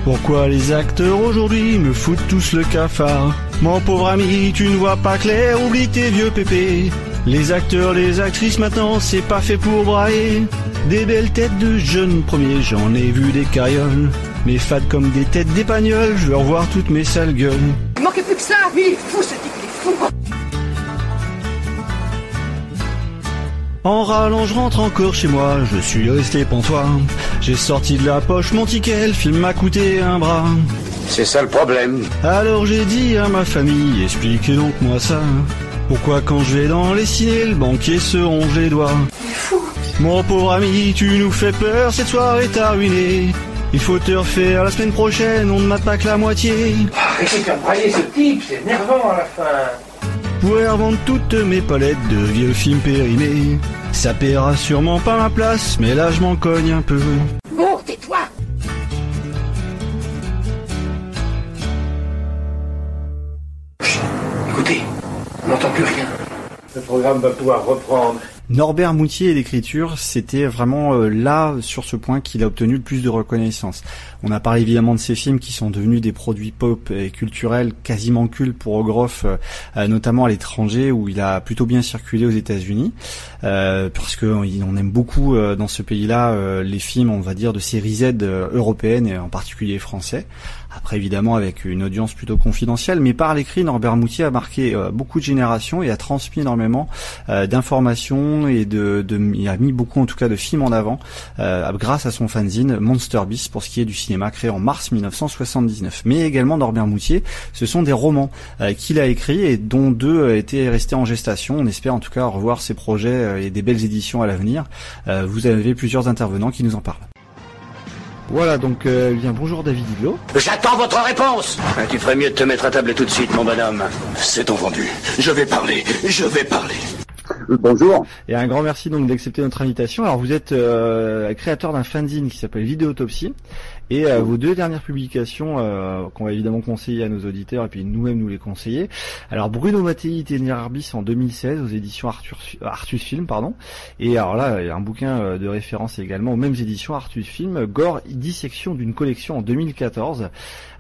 pourquoi les acteurs aujourd'hui me foutent tous le cafard. Mon pauvre ami, tu ne vois pas clair, oublie tes vieux pépés. Les acteurs, les actrices maintenant, c'est pas fait pour brailler. Des belles têtes de jeunes premiers, j'en ai vu des carrioles. Mais fades comme des têtes d'épagnols, je veux revoir toutes mes sales gueules. Il manquait plus que ça Lui, il est fou, ce type, il est fou En râlant, je rentre encore chez moi, je suis resté pantois. J'ai sorti de la poche mon ticket, le film m'a coûté un bras. C'est ça le problème. Alors j'ai dit à ma famille, expliquez donc moi ça. Pourquoi quand je vais dans les ciné, le banquier se ronge les doigts? Mon pauvre ami, tu nous fais peur, cette soirée t'a ruiné. Il faut te refaire la semaine prochaine, on ne mate pas que la moitié. Arrêtez de faire brailler ce type, c'est énervant à la fin. Je pourrais revendre toutes mes palettes de vieux films périmés. Ça paiera sûrement pas ma place, mais là je m'en cogne un peu. Bon, tais-toi Écoutez, on n'entend plus rien. Le programme va pouvoir reprendre. Norbert Moutier et l'écriture, c'était vraiment euh, là, sur ce point, qu'il a obtenu le plus de reconnaissance. On a parlé évidemment de ces films qui sont devenus des produits pop et culturels quasiment cultes pour Ogroff, euh, notamment à l'étranger, où il a plutôt bien circulé aux États-Unis, euh, parce que on aime beaucoup euh, dans ce pays-là euh, les films, on va dire, de série Z euh, européennes et en particulier français. Après, évidemment, avec une audience plutôt confidentielle, mais par l'écrit, Norbert Moutier a marqué euh, beaucoup de générations et a transmis énormément d'informations et de, de, il a mis beaucoup, en tout cas, de films en avant grâce à son fanzine Monster Beast pour ce qui est du cinéma créé en mars 1979. Mais également Norbert Moutier, ce sont des romans qu'il a écrits et dont deux étaient restés en gestation. On espère en tout cas revoir ces projets et des belles éditions à l'avenir. Euh, vous avez plusieurs intervenants qui nous en parlent. Voilà, donc euh, bien bonjour David Didlot. J'attends votre réponse Ah, tu ferais mieux de te mettre à table tout de suite, mon bonhomme. C'est entendu. Je vais parler. Je vais parler. Bonjour. Et un grand merci donc d'accepter notre invitation. Alors vous êtes euh, créateur d'un fanzine qui s'appelle Vidéotopsie et euh, vos deux dernières publications euh, qu'on va évidemment conseiller à nos auditeurs et puis nous-mêmes nous les conseiller. Alors Bruno Mattei Tenir Arbis en 2016 aux éditions Arthur, Artus Film pardon. Et alors là il y a un bouquin euh, de référence également aux mêmes éditions Artus Film Gore dissection d'une collection en 2014.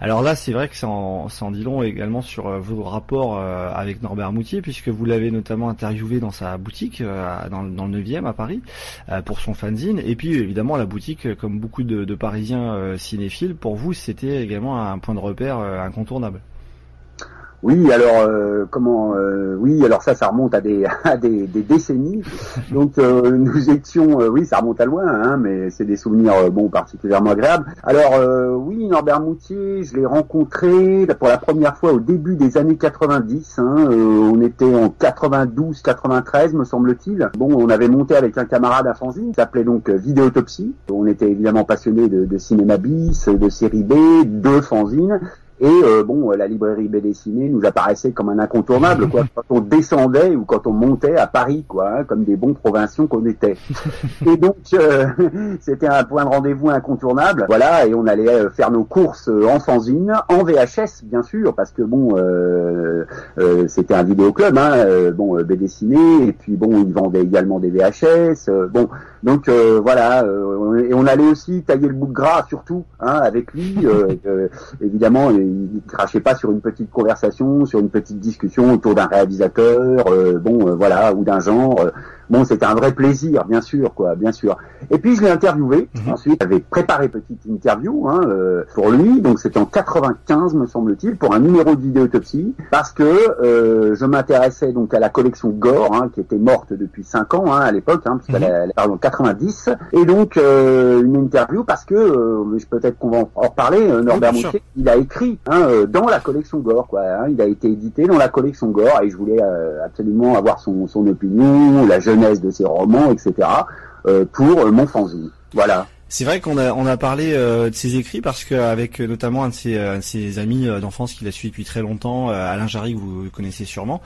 Alors là c'est vrai que ça en, ça en dit long également sur euh, vos rapports euh, avec Norbert Moutier puisque vous l'avez notamment interviewé dans sa boutique dans, dans le 9e à Paris pour son fanzine et puis évidemment la boutique comme beaucoup de, de Parisiens cinéphile, pour vous, c'était également un point de repère incontournable. Oui, alors euh, comment euh, Oui, alors ça, ça remonte à des à des, des décennies. Donc euh, nous étions, oui, ça remonte à loin, hein, mais c'est des souvenirs bon particulièrement agréables. Alors oui, Norbert Moutier, je l'ai rencontré pour la première fois au début des années 90. Hein, on était en 92, 93, me semble-t-il. Bon, on avait monté avec un camarade à fanzine, qui s'appelait donc Vidéotopsie. On était évidemment passionnés de, de cinéma bis, de série B, de fanzine. Et euh, bon, la librairie B dessinée nous apparaissait comme un incontournable, quoi, quand on descendait ou quand on montait à Paris, quoi, hein, comme des bons provinciaux qu'on était. Et donc, euh, c'était un point de rendez-vous incontournable. Voilà, et on allait euh, faire nos courses en fanzine, en VHS, bien sûr, parce que bon, c'était un vidéoclub, hein, bon, B dessiné, et puis bon, ils vendaient également des VHS. bon, donc voilà, et on allait aussi tailler le bout de gras, surtout, hein, avec lui, évidemment il crachait pas sur une petite conversation, sur une petite discussion autour d'un réalisateur, euh, bon, euh, voilà, ou d'un genre. Euh, Bon, c'était un vrai plaisir, bien sûr, quoi, bien sûr. Et puis je l'ai interviewé. Mhm. Ensuite, j'avais préparé petite interview hein, euh, pour lui. Donc c'était en 95, me semble-t-il, pour un numéro de vidéotopsie, parce que euh, je m'intéressais donc à la collection Gore, hein, qui était morte depuis 5 ans hein, à l'époque, hein, puisqu'elle mhm. en 90. Et donc euh, une interview parce que, euh, peut-être qu'on va en reparler. Euh, Norbert oui, il a écrit hein, dans la collection Gore, quoi. Hein, il a été édité dans la collection Gore, et je voulais absolument avoir son, son opinion, la jeune de ses romans, etc. Euh, pour mon fanzine. Voilà. C'est vrai qu'on a on a parlé euh, de ses écrits parce qu'avec euh, notamment un de ses, euh, ses amis d'enfance qu'il a suivi depuis très longtemps, Alain Jarry que vous connaissez sûrement,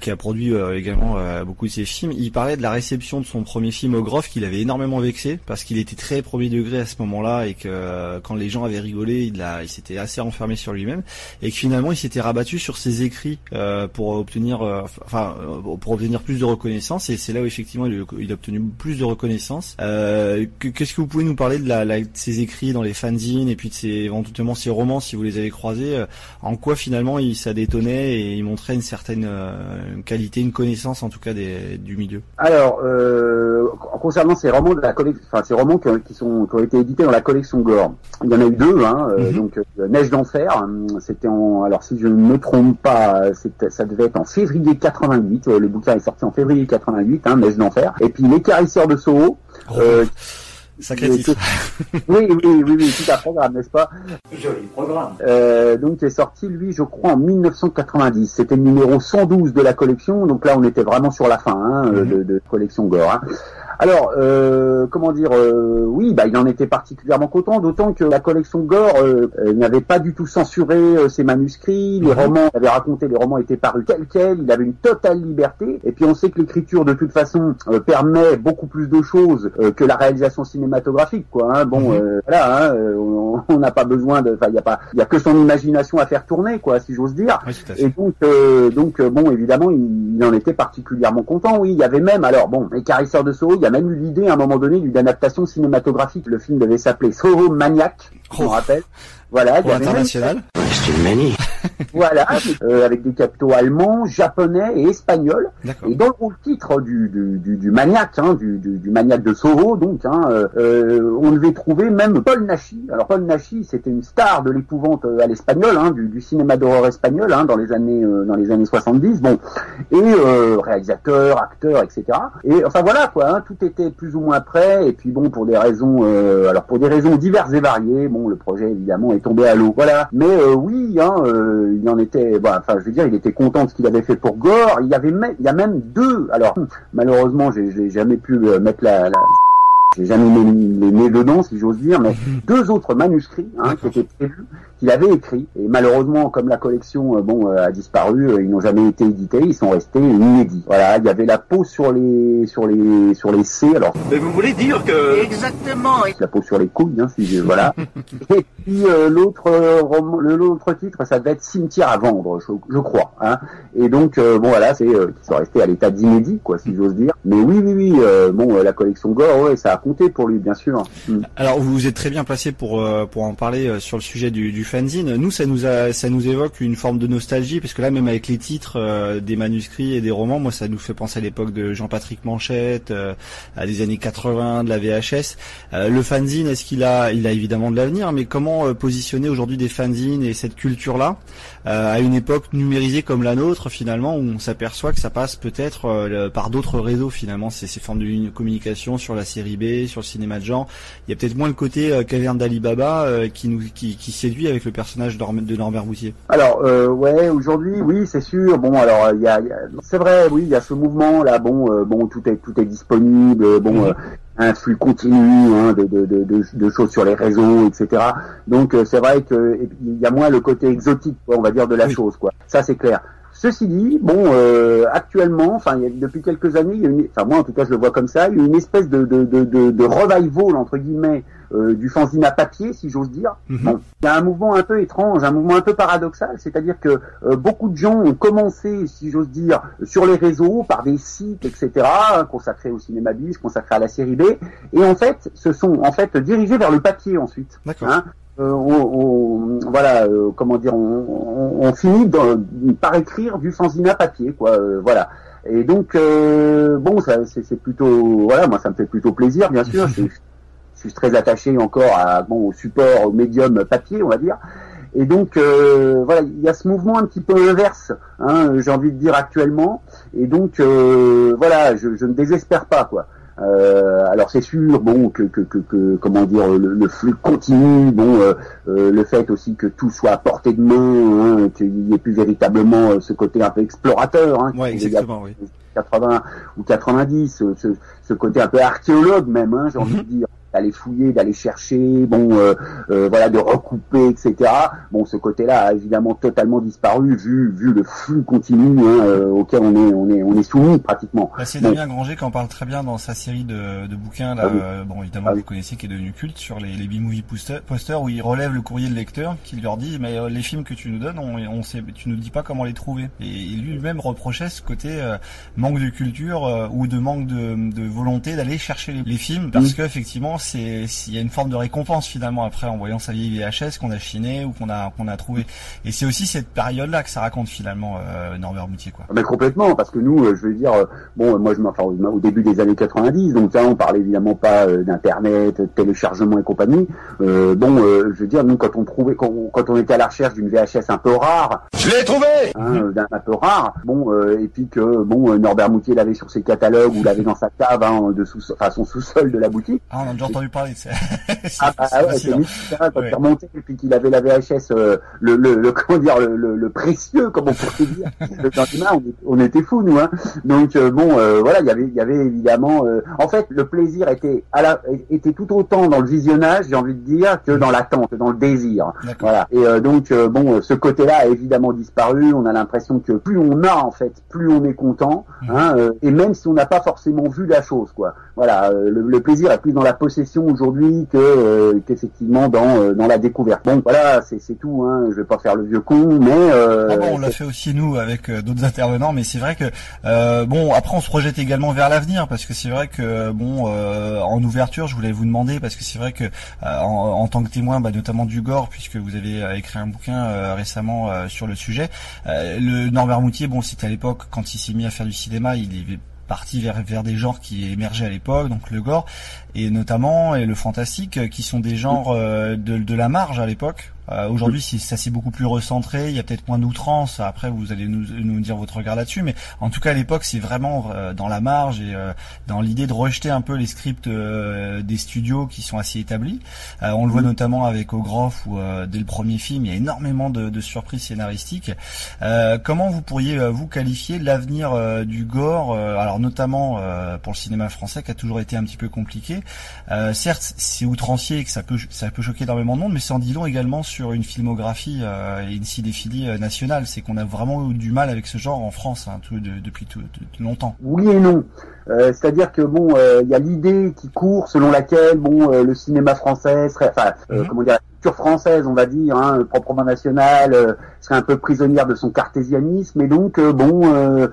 qui a produit également beaucoup de ses films, il parlait de la réception de son premier film au Groff qu'il avait énormément vexé parce qu'il était très premier degré à ce moment-là et que quand les gens avaient rigolé, il a il s'était assez enfermé sur lui-même et que finalement il s'était rabattu sur ses écrits pour obtenir enfin pour obtenir plus de reconnaissance et c'est là où effectivement il, il, a obtenu plus de reconnaissance. Qu'est-ce que vous pouvez nous parler de, la, de ses écrits dans les fanzines et puis de ses éventuellement ses romans si vous les avez croisés euh, En quoi finalement il ça détonnait et il montrait une certaine euh, qualité, une connaissance en tout cas des, du milieu? Alors euh, concernant ces romans de la collection, enfin ces romans qui, sont qui ont été édités dans la collection Gore, il y en a eu deux. Hein, mhm. Donc Neige d'enfer, hein, c'était en alors si je ne me trompe pas, ça devait être en février 88. le bouquin est sorti en février 88, hein, Neige d'enfer. Et puis Les Carisseurs de Soho. Oh. Sacré titre. oui, oui, oui, oui, tout à programme, n'est-ce pas Joli programme. Euh, donc, il est sorti, lui, je crois, en 1990. C'était le numéro 112 de la collection. Donc là, on était vraiment sur la fin hein, mm-hmm. de, de, collection Gore. Hein. Alors, euh, comment dire, euh, oui, bah, il en était particulièrement content, d'autant que la collection Gore euh, n'avait pas du tout censuré euh, ses manuscrits, les mhm. romans, il avait raconté, les romans étaient parus tels quels, il avait une totale liberté, et puis on sait que l'écriture, de toute façon, euh, permet beaucoup plus de choses que la réalisation cinématographique, quoi. Hein. Bon, mhm. voilà, hein, on n'a pas besoin de, enfin, il y a pas, il y a que son imagination à faire tourner, quoi, si j'ose dire. et donc, donc, bon, évidemment, il, il, en était particulièrement content. Oui, il y avait même, alors, bon, les carisseurs de il y a même eu l'idée à un moment donné d'une adaptation cinématographique. Le film devait s'appeler Soho Maniac, je me oh. rappelle. Voilà, il y avait international. C'est une manie. voilà, euh, avec des capitaux allemands, japonais et espagnols. Et dans le rôle titre du, du, du, du maniaque, hein, du, du, du, maniaque de Soho, donc, hein, euh, euh, on devait trouver même Paul Nachi. Alors Paul Nachi, c'était une star de l'épouvante à l'espagnol, hein, du, du, cinéma d'horreur espagnol, hein, dans les années euh, dans les années 70. Bon, et euh, réalisateur, acteur, etc. Et enfin voilà quoi, hein, tout était plus ou moins prêt. Et puis bon, pour des raisons, euh, alors pour des raisons diverses et variées, bon, le projet évidemment est tombé à l'eau. Voilà. Mais oui, hein, euh, il en était, bah, enfin, je veux dire, il était content de ce qu'il avait fait pour Gore. Il y avait même, il y a même deux. Alors, malheureusement, j'ai jamais pu euh, mettre la, la j'ai jamais mis les nez dedans, si j'ose dire, mais deux autres manuscrits hein, qui étaient prévus, qu'il avait écrits. Et malheureusement, comme la collection euh, bon euh, a disparu, euh, ils n'ont jamais été édités, ils sont restés inédits. Voilà, il y avait la peau sur les sur les sur les C. Alors. Mais vous voulez dire que exactement la peau sur les couilles, hein, si je, voilà. Et puis l'autre l'autre titre, ça devait être Cimetière à vendre, je, crois. Hein. Et donc bon voilà, c'est euh, qui sont restés à l'état d'inédit, quoi, si j'ose dire. Mais oui, oui, oui, bon la collection Gore, ouais, ça a compté pour lui, bien sûr. Mm. Alors vous êtes très bien placé pour pour en parler sur le sujet du, du fanzine. Nous, ça nous a, ça nous évoque une forme de nostalgie, parce que là, même avec les titres euh, des manuscrits et des romans, moi, ça nous fait penser à l'époque de Jean-Patrick Manchette, euh, à des années 80, de la VHS. Euh, le fanzine, est-ce qu'il a, il a évidemment de l'avenir, mais comment positionner aujourd'hui des fanzines et cette culture-là? À une époque numérisée comme la nôtre, finalement, où on s'aperçoit que ça passe peut-être par d'autres réseaux, finalement, ces, ces formes de communication sur la série B, sur le cinéma de genre. Il y a peut-être moins le côté caverne d'Alibaba qui nous, qui, qui séduit avec le personnage de Norbert Boutier Alors euh, ouais, aujourd'hui, oui, c'est sûr. Bon, alors il y a, c'est vrai, oui, il y a ce mouvement là. Bon, euh, bon, tout est tout est disponible. Bon. Mhm. Euh, un flux continu hein, de, de, de, de, choses sur les réseaux, etc. Donc c'est vrai que il y a moins le côté exotique, on va dire, de la chose, quoi. Ça c'est clair. Ceci dit, bon, euh, actuellement, enfin, depuis quelques années, il y a une, enfin moi en tout cas je le vois comme ça, il y a une espèce de de de, de, de revival entre guillemets euh, du fanzine à papier, si j'ose dire. Mhm. Il y a un mouvement un peu étrange, un mouvement un peu paradoxal, c'est-à-dire que euh, beaucoup de gens ont commencé, si j'ose dire, sur les réseaux, par des sites, etc., consacrés au cinéma bis, consacrés à la série B, et en fait, se sont en fait dirigés vers le papier ensuite. D'accord. Hein. Euh, on, voilà, comment dire, on, on, finit par écrire du fanzine à papier, quoi. voilà. Et donc, bon, ça, c'est plutôt, voilà, moi, ça me fait plutôt plaisir, bien sûr. suis très attaché encore à, bon, au support, au médium papier, on va dire. Et donc euh, voilà, il y a ce mouvement un petit peu inverse, hein, j'ai envie de dire actuellement. Et donc euh, voilà, je, je, ne désespère pas quoi. Euh, alors c'est sûr, bon, que, que, que, comment dire, le, flux continue, bon, euh, euh, le fait aussi que tout soit à portée de main, hein, qu'il n'y ait plus véritablement ce côté un peu explorateur, hein, ouais, exactement, oui. 80 ou 90, ce, ce, côté un peu archéologue même, hein, j'ai envie de dire d'aller fouiller, d'aller chercher, bon, euh, euh, voilà, de recouper, etc. Bon, ce côté-là a évidemment totalement disparu vu vu le flux continu hein, euh, auquel on est on est on est soumis pratiquement. Bah, c'est Damien Granger qui en parle très bien dans sa série de, de bouquins là, ah bon évidemment ah vous connaissez qui est devenu culte sur les les B-movie posters où il relève le courrier de lecteur qui leur dit mais les films que tu nous donnes on, on sait tu nous dis pas comment les trouver et, lui-même reprochait ce côté manque de culture ou de manque de, de volonté d'aller chercher les, les films parce mmh. que effectivement c'est s'il y a une forme de récompense finalement après en voyant sa vieille VHS qu'on a chiné ou qu'on a qu'on a trouvé. Et c'est aussi cette période-là que ça raconte finalement euh, Norbert Moutier quoi. Mais complètement parce que nous, euh, je veux dire, euh, bon, moi je enfin au début des années 90, donc là on parlait évidemment pas euh, d'internet, de téléchargement et compagnie. bon, je veux dire, nous quand on trouvait quand on, quand on était à la recherche d'une VHS un peu rare, je l'ai trouvé, hein, d'un un peu rare. Bon, et puis que bon Norbert Moutier l'avait sur ses catalogues ou l'avait dans sa cave, hein, de sous, enfin son sous-sol de la boutique. Ah, on a déjà entendu parler. Ah, bah, ouais, c'est quand il remontait et puis qu'il avait la VHS, euh, le, le, le, comment dire, le, le, précieux, comme on pourrait dire. le on, on, était fous nous. Hein. Donc euh, bon, euh, voilà, il y avait, il y avait évidemment. en fait, le plaisir était à la, était tout autant dans le visionnage, j'ai envie de dire, que dans l'attente, dans le désir. Voilà. Et donc bon, ce côté-là a évidemment disparu. On a l'impression que plus on a en fait, plus on est content. Hein, et même si on n'a pas forcément vu la chose, quoi. Voilà, le, plaisir est plus dans la possession aujourd'hui que euh, qu'effectivement dans euh, dans la découverte. Bon, voilà, c'est c'est tout. Hein. Je vais pas faire le vieux con, mais euh, ah bon, on l'a fait aussi nous avec d'autres intervenants, mais c'est vrai que bon après on se projette également vers l'avenir parce que c'est vrai que bon en ouverture, je voulais vous demander parce que c'est vrai que en, tant que témoin, bah, notamment du Gore, puisque vous avez écrit un bouquin récemment sur le sujet, le Norbert Moutier, bon c'était à l'époque quand il s'est mis à faire du cinéma, il est parti vers, vers des genres qui émergeaient à l'époque, donc le gore, et notamment et le fantastique, qui sont des genres euh, de, de la marge à l'époque, euh, Aujourd'hui, ça s'est beaucoup plus recentré. Il y a peut-être moins d'outrance. Après, vous allez nous, nous, dire votre regard là-dessus. Mais en tout cas, à l'époque, c'est vraiment euh, dans la marge et euh, dans l'idée de rejeter un peu les scripts euh, des studios qui sont assez établis. on le voit notamment avec Ogroff où dès le premier film, il y a énormément de, de surprises scénaristiques. comment vous pourriez vous qualifier l'avenir du gore Alors notamment pour le cinéma français, qui a toujours été un petit peu compliqué. certes, c'est outrancier et que ça peut ça peut choquer énormément de monde, mais c'est en dit long également sur sur une filmographie euh, et une cinéphilie euh, nationale. C'est qu'on a vraiment eu du mal avec ce genre en France hein, tout, depuis tout, longtemps. Oui et non. Euh, c'est-à-dire que bon, il y a l'idée qui court selon laquelle bon, le cinéma français serait, enfin, mhm. comment dire, française, on va dire, hein, proprement nationale, euh, serait un peu prisonnière de son cartésianisme et donc euh, bon euh,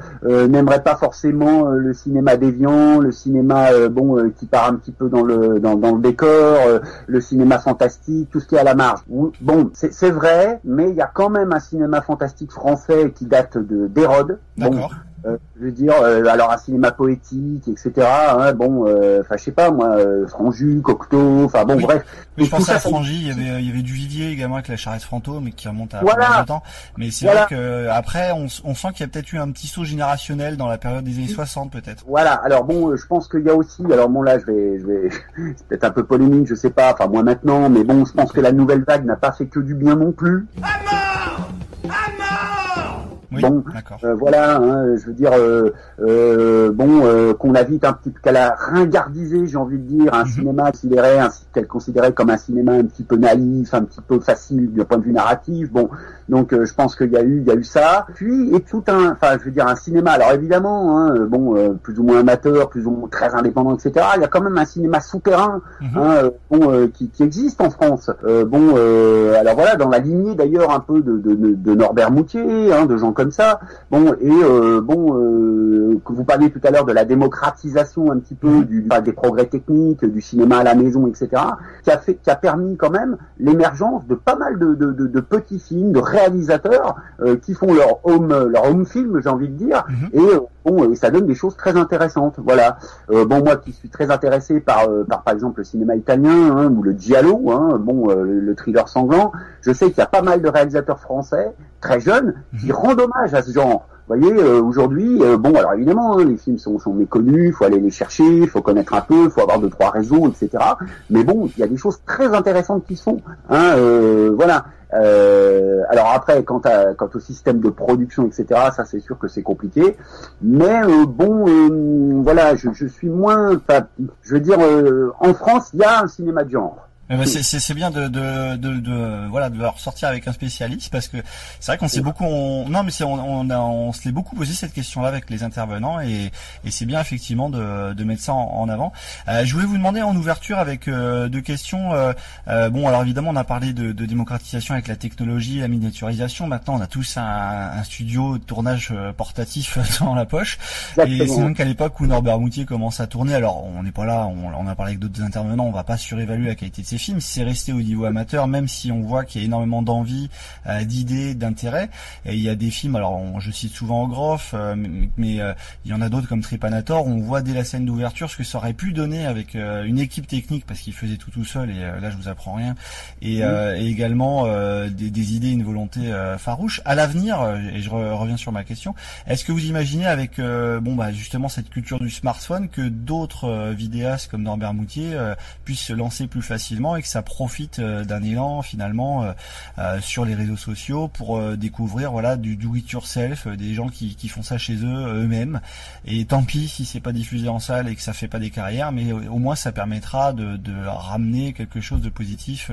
n'aimerait pas forcément le cinéma déviant, le cinéma bon qui part un petit peu dans le dans, le décor, le cinéma fantastique, tout ce qui est à la marge. Bon, c'est vrai, mais il y a quand même un cinéma fantastique français qui date de d'Hérode. Bon. Euh, je veux dire, euh, alors un cinéma poétique, etc. hein, bon, euh, enfin je sais pas moi, euh, Franju, Cocteau, enfin bon Oui. bref. Oui, je ça, à Frangy, il y avait, il y avait du Vivier également avec la charrette fantôme, mais qui remonte à Voilà. temps. Mais c'est Voilà. vrai que après, on, on sent qu'il y a peut-être eu un petit saut générationnel dans la période des années 60, peut-être. Voilà. Alors bon, euh, je pense qu'il y a aussi. Alors bon là, je vais, je vais, c'est peut-être un peu polémique, je sais pas. Enfin moi maintenant, mais bon, je pense que la nouvelle vague n'a pas fait que du bien non plus. Oui, Bon. Euh, voilà, hein, je veux dire, euh, euh, bon, euh, qu'on a vite un petit peu, qu'elle a ringardisé, j'ai envie de dire, un Mhm. cinéma considéré, qu'elle considérait comme un cinéma un petit peu naïf, un petit peu facile du point de vue narratif. Bon, donc euh, je pense qu'il y a eu, il y a eu ça. Puis et tout un, enfin, je veux dire, un cinéma. Alors évidemment, hein, euh, bon, euh, plus ou moins amateur, plus ou moins très indépendant, etc. Il y a quand même un cinéma souterrain, Mhm. hein, bon, euh, qui, qui existe en France. Euh, bon, euh, alors voilà, dans la lignée d'ailleurs un peu de, de, de- Norbert Moutier, hein, de gens comme ça. Bon, et euh, bon, euh, que vous parliez tout à l'heure de la démocratisation un petit peu du, enfin, des progrès techniques, du cinéma à la maison, etc., qui a fait, qui a permis quand même l'émergence de pas mal de, de, de, de petits films, de réalisateurs euh, qui font leur home, leur home film, j'ai envie de dire, Mhm. et euh, bon, et ça donne des choses très intéressantes. Voilà. Euh, bon, moi qui suis très intéressé par, par par exemple le cinéma italien hein, ou le giallo, hein, bon, le, le thriller sanglant, je sais qu'il y a pas mal de réalisateurs français très jeunes qui Mhm. rendent hommage à ce genre. Vous voyez, euh, aujourd'hui, euh, bon, alors évidemment, hein, les films sont, sont méconnus, il faut aller les chercher, il faut connaître un peu, il faut avoir deux trois réseaux, etc. Mais bon, il y a des choses très intéressantes qui se font. Hein, euh, voilà. Euh, alors après, quant, à, quant au système de production, etc., ça c'est sûr que c'est compliqué. Mais euh, bon, euh, voilà, je, je suis moins, je veux dire, euh, en France, il y a un cinéma de genre. Ben, c'est- bien de, de, de, de- voilà de ressortir avec un spécialiste parce que c'est vrai qu'on s'est beaucoup on, non mais c'est on, on, a- on se l'est beaucoup posé cette question là avec les intervenants et, et c'est bien effectivement de, de mettre ça en, en avant. Euh, je voulais vous demander en ouverture avec euh, deux questions. euh, euh, bon alors évidemment on a parlé de, de démocratisation avec la technologie, la miniaturisation. Maintenant on a tous un, un studio de tournage euh, portatif dans la poche. Et c'est même qu'à l'époque où Norbert Moutier commence à tourner, alors on n'est pas là, on, on a parlé avec d'autres intervenants, on va pas surévaluer la qualité de ces films, c'est resté au niveau amateur, même si on voit qu'il y a énormément d'envie, euh, d'idées, d'intérêt. Et il y a des films, alors on- je cite souvent Groff, euh, mais, mais, euh, il y en a d'autres comme Trépanator, on voit dès la scène d'ouverture ce que ça aurait pu donner avec une équipe technique, parce qu'il faisait tout tout seul, et là je vous apprends rien, et, et également des, des idées, une volonté farouche. À l'avenir, et je re- reviens sur ma question, est-ce que vous imaginez avec bon bah justement cette culture du smartphone que d'autres vidéastes comme Norbert Moutier puissent se lancer plus facilement et que ça profite euh, d'un élan finalement euh, euh, sur les réseaux sociaux pour découvrir voilà du do it yourself, des gens qui, qui font ça chez eux eux-mêmes et tant pis si c'est pas diffusé en salle et que ça fait pas des carrières mais au, au moins ça permettra de, de ramener quelque chose de positif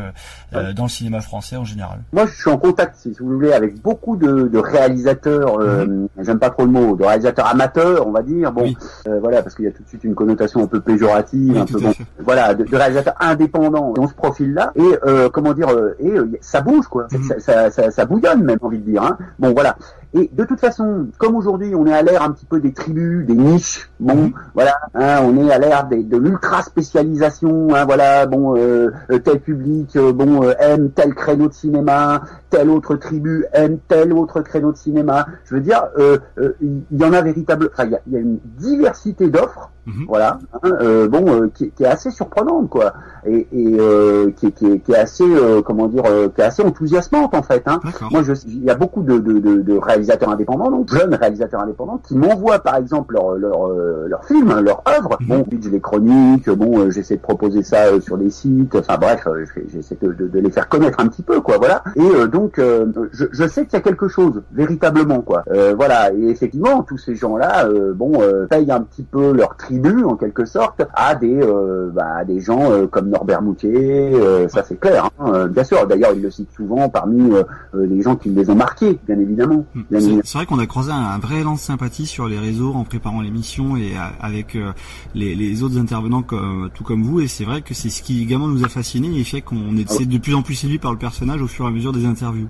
dans le cinéma français en général. Moi, je suis en contact, si vous voulez, avec beaucoup de, de réalisateurs. euh, J'aime pas trop le mot, de réalisateurs amateurs, on va dire. Bon, Oui. euh, voilà, parce qu'il y a tout de suite une connotation un peu péjorative, Oui, un peu bon, voilà, de, de réalisateurs indépendants dans ce profil-là. Et euh, comment dire, euh, et euh, ça bouge quoi, Mhm. ça, ça, ça, ça bouillonne même, envie de dire. Hein. Bon, voilà. Et de toute façon, comme aujourd'hui, on est à l'ère un petit peu des tribus, des niches. Bon, Mhm. voilà, hein, on est à l'ère de l'ultra spécialisation. Hein, voilà, bon, euh, euh, tel public, euh, bon, euh, aime tel créneau de cinéma, telle autre tribu aime tel autre créneau de cinéma. Je veux dire, euh, il y en a véritable. Enfin, il y y a une diversité d'offres. Mhm. Voilà, hein, euh, bon, euh, qui, qui est assez surprenante, quoi, et, et euh, qui, est- qui, est- qui est assez, euh, comment dire, euh, qui est assez enthousiasmante en fait. Hein. Moi, il y a beaucoup de, de, de, de réalisateurs indépendants, donc jeunes réalisateurs indépendants, qui m'envoient par exemple leur leur euh, leur film, leur œuvre. Mhm. Bon, je les chroniques, bon, euh, j'essaie de proposer ça euh, sur des sites. Enfin bref, je- j'essaie de, de, de les faire connaître un petit peu, quoi. Voilà. Et euh, donc, euh, je, je sais qu'il y a quelque chose véritablement, quoi. Euh, voilà. Et effectivement, tous ces gens-là, euh, bon, euh, payent un petit peu leur tribut en quelque sorte à des euh, bah, à des gens euh, comme Norbert Moutier, euh, ça c'est clair. Hein, bien sûr, d'ailleurs il le cite souvent parmi les gens qui les ont marqués, bien évidemment. Bien C'est vrai qu'on a croisé un, un vrai élan de sympathie sur les réseaux en préparant l'émission et euh, avec euh, les, les autres intervenants comme, tout comme vous. Et c'est vrai que c'est ce qui également nous a fasciné et fait qu'on est Ah de plus en plus séduit par le personnage au fur et à mesure des interviews.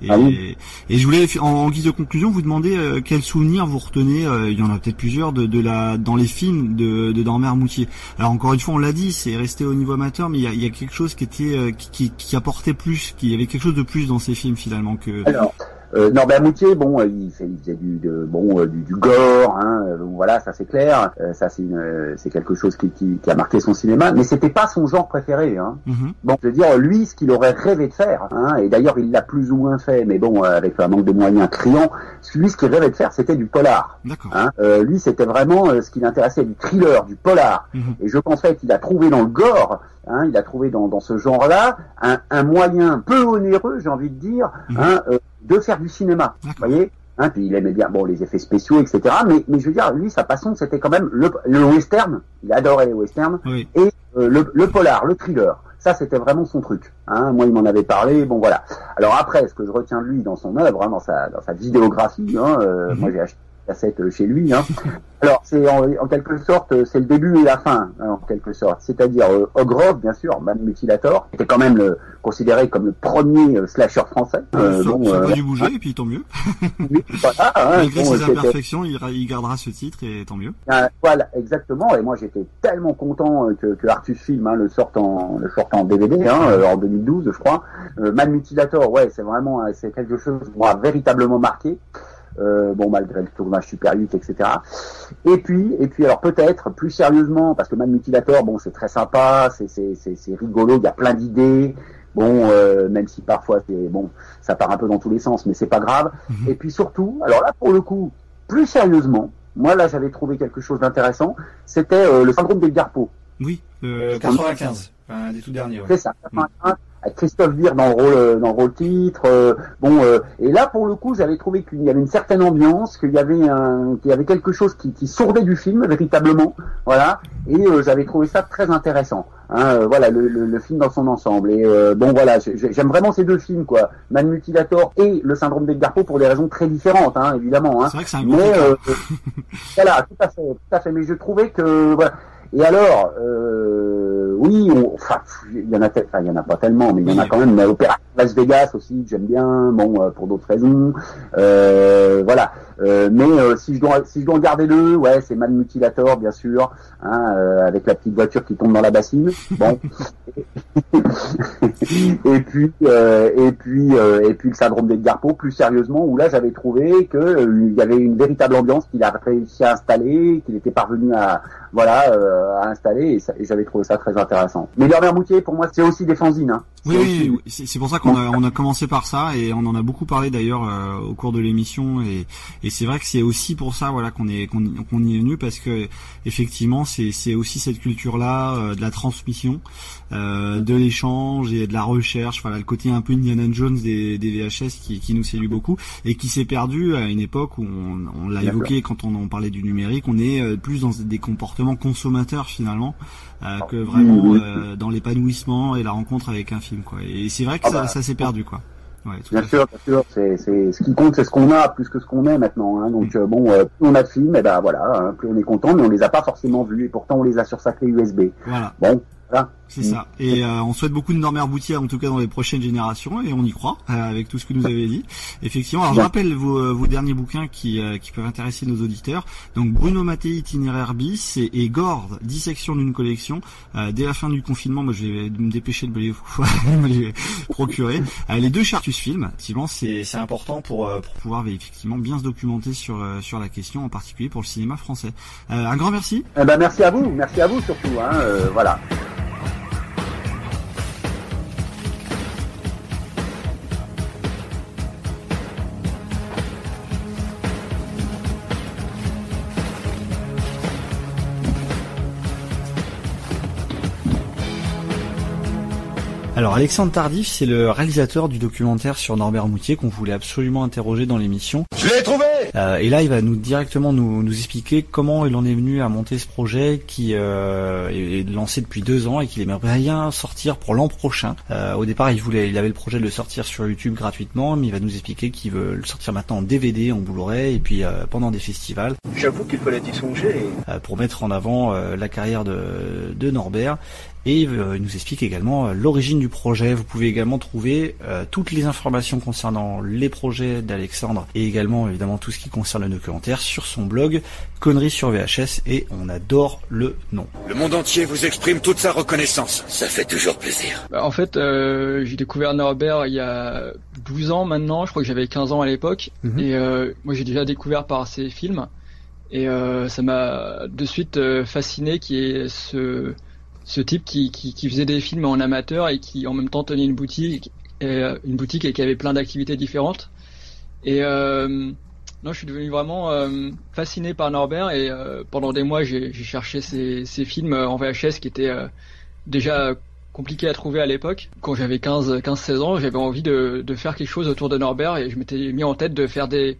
Et, Ah oui. et je voulais, en, en guise de conclusion, vous demander euh, quels souvenirs vous retenez. euh, il y en a peut-être plusieurs de, de la dans les films de, de Norbert Moutier. Alors encore une fois, on l'a dit, c'est resté au niveau amateur, mais il y a, il y a quelque chose qui était euh, qui, qui, qui apportait plus, qui il y avait quelque chose de plus dans ces films finalement que. Alors, euh, Norbert Moutier, bon, euh, il, fait, il faisait du, de, bon, euh, du, du gore, hein, euh, voilà, ça c'est clair. Euh, ça c'est une, c'est quelque chose qui, qui, qui a marqué son cinéma, mais c'était pas son genre préféré. Hein. Mhm. Bon, je veux dire, lui, ce qu'il aurait rêvé de faire, hein, et d'ailleurs il l'a plus ou moins fait, mais bon, avec un manque de moyens criant, lui, ce qu'il rêvait de faire, c'était du polar. D'accord. Hein. Euh, lui, c'était vraiment ce qui l'intéressait, du thriller, du polar. Mhm. Et je pense qu'il a trouvé dans le gore, hein, il a trouvé dans, dans ce genre-là un, un moyen peu onéreux, j'ai envie de dire, Mhm. De faire du cinéma. Vous voyez Hein, puis il aimait bien bon les effets spéciaux, etc. Mais, mais je veux dire, lui, sa passion, c'était quand même le, le western. Il adorait les westerns Oui. et euh, le, le polar, le thriller. Ça, c'était vraiment son truc. Hein. Moi, il m'en avait parlé. Bon, voilà. Alors après, ce que je retiens de lui dans son œuvre, hein, dans sa dans sa vidéographie, hein, euh, Mhm. moi j'ai acheté cassette euh, chez lui. Hein. Alors, c'est en, en quelque sorte, euh, c'est le début et la fin, hein, en quelque sorte. C'est-à-dire euh, Ogrov, bien sûr, Man Mutilator, était quand même le, considéré comme le premier euh, slasher français. Euh, ça, bon, ça euh, va dû bouger et puis tant mieux. oui, voilà, hein, Malgré bon, ses imperfections, il, il gardera ce titre et tant mieux. euh, voilà, exactement. Et moi, j'étais tellement content que, que Artus Film hein, le sorte en le sorte en DVD hein, en 2012, je crois. Euh, Man Mutilator, ouais, c'est vraiment c'est quelque chose qui m'a véritablement marqué. Euh, bon, malgré le tournage Super 8, etc. Et puis, et puis, alors peut-être plus sérieusement, parce que Man Mutilator, bon, c'est très sympa, c'est c'est c'est c'est rigolo, il y a plein d'idées. Bon, euh, même si parfois c'est bon, ça part un peu dans tous les sens, mais c'est pas grave. Mhm. Et puis surtout, alors là pour le coup, plus sérieusement, moi là j'avais trouvé quelque chose d'intéressant, c'était euh, le syndrome d'Edgar Poe. Oui, euh, 95, un des tout derniers. Ouais. C'est ça, 81, avec Christophe Beer dans le rôle euh, dans le rôle titre. euh, bon, euh, et là pour le coup, j'avais trouvé qu'il y avait une certaine ambiance, qu'il y avait un, qu'il y avait quelque chose qui, qui sourdait du film véritablement, voilà. Et euh, j'avais trouvé ça très intéressant. Hein, euh, voilà le, le, le film dans son ensemble. Et euh, bon voilà, j'ai- j'ai- j'aime vraiment ces deux films quoi, Man Mutilator et le syndrome d'Edgar Poe pour des raisons très différentes, hein, évidemment. Hein. c'est vrai que c'est un Mais euh, voilà, tout à fait, tout à fait. Mais je trouvais que voilà. Et alors, euh, oui, on- enfin, il y en a, enfin, il y en a pas tellement, mais il y en a quand même. Mais Opéra Las Vegas aussi, que j'aime bien. Bon, euh, pour d'autres raisons, euh, voilà. Euh, mais si je dois, si je dois en garder deux, ouais, c'est Man Mutilator, bien sûr, hein, avec la petite voiture qui tombe dans la bassine. Bon. et puis, et puis, et puis le syndrome d'Edgar Poe, plus sérieusement, où là j'avais trouvé que il y avait une véritable ambiance qu'il a réussi à installer, qu'il était parvenu à, voilà, euh, à installer, et, j'avais trouvé ça très intéressant. Mais Norbert Moutier, pour moi, c'est aussi des fanzines. Hein. Oui, C'est oui, aussi- oui, c'est c'est pour ça qu'on a, on a commencé par ça et on en a beaucoup parlé d'ailleurs euh, au cours de l'émission et, et c'est vrai que c'est aussi pour ça voilà qu'on est qu'on y- est venu parce que effectivement c'est c'est aussi cette culture là de la transmission, euh, de l'échange et de la recherche, voilà le côté un peu Indiana Jones des, des VHS qui, qui nous séduit beaucoup et qui s'est perdu à une époque où on, on l'a évoqué quand on en parlait du numérique, on est euh, plus dans des comportements consommateurs finalement euh, que vraiment euh, dans l'épanouissement et la rencontre avec un film quoi. Et c'est vrai que Ah ça, bah, ça s'est perdu quoi. Ouais, Bien sûr, bien sûr. C'est, c'est ce qui compte, c'est ce qu'on a plus que ce qu'on est maintenant. Hein. Donc euh, bon, euh, plus on a de films, et ben voilà, hein, plus on est content, mais on les a pas forcément vus et pourtant on les a sur sa clé USB. Voilà, Bon, voilà. C'est ça. Et euh, on souhaite beaucoup de Norbert Boutier en tout cas dans les prochaines générations et on y croit euh, avec tout ce que vous avez dit. Effectivement, alors je rappelle vos, euh, vos derniers bouquins qui, euh, qui peuvent intéresser nos auditeurs. Donc Bruno Mattei itinéraire bis et, et Gord dissection d'une collection. Euh, dès la fin du confinement, moi je vais me dépêcher de me les, me les procurer. Euh, les deux Chartus Films, effectivement, c'est c'est important pour, euh, pour pouvoir effectivement bien se documenter sur sur la question, en particulier pour le cinéma français. Euh, un grand merci. Eh ben merci à vous, merci à vous surtout. Hein, euh, voilà. Alors Alexandre Tardif, c'est le réalisateur du documentaire sur Norbert Moutier qu'on voulait absolument interroger dans l'émission. Je l'ai trouvé Euh, et là, il va nous directement nous, nous expliquer comment il en est venu à monter ce projet qui euh, est lancé depuis deux ans et qu'il aimerait bien sortir pour l'an prochain. Euh, au départ, il voulait, il avait le projet de le sortir sur YouTube gratuitement, mais il va nous expliquer qu'il veut le sortir maintenant en DVD, en Blu-ray et puis euh, pendant des festivals J'avoue qu'il fallait y songer. euh, pour mettre en avant euh, la carrière de, de Norbert. Et euh, il nous explique également euh, l'origine du projet. Vous pouvez également trouver euh, toutes les informations concernant les projets d'Alexandre et également évidemment tout ce qui concerne le documentaire sur son blog Conneries sur VHS et on adore le nom. Le monde entier vous exprime toute sa reconnaissance. Ça fait toujours plaisir. Bah, en fait, euh, j'ai découvert Norbert il y a 12 ans maintenant, je crois que j'avais 15 ans à l'époque, Mhm. et euh, moi j'ai déjà découvert par ses films, et euh, ça m'a de suite euh, fasciné qui est ce, ce type qui, qui, qui faisait des films en amateur et qui en même temps tenait une boutique, et, euh, une boutique et qui avait plein d'activités différentes. Et euh, non, je suis devenu vraiment euh, fasciné par Norbert et euh, pendant des mois j'ai cherché ces, ces films en VHS qui étaient euh, déjà compliqués à trouver à l'époque. Quand j'avais 15, 15, 16 ans, j'avais envie de, de faire quelque chose autour de Norbert et je m'étais mis en tête de faire des,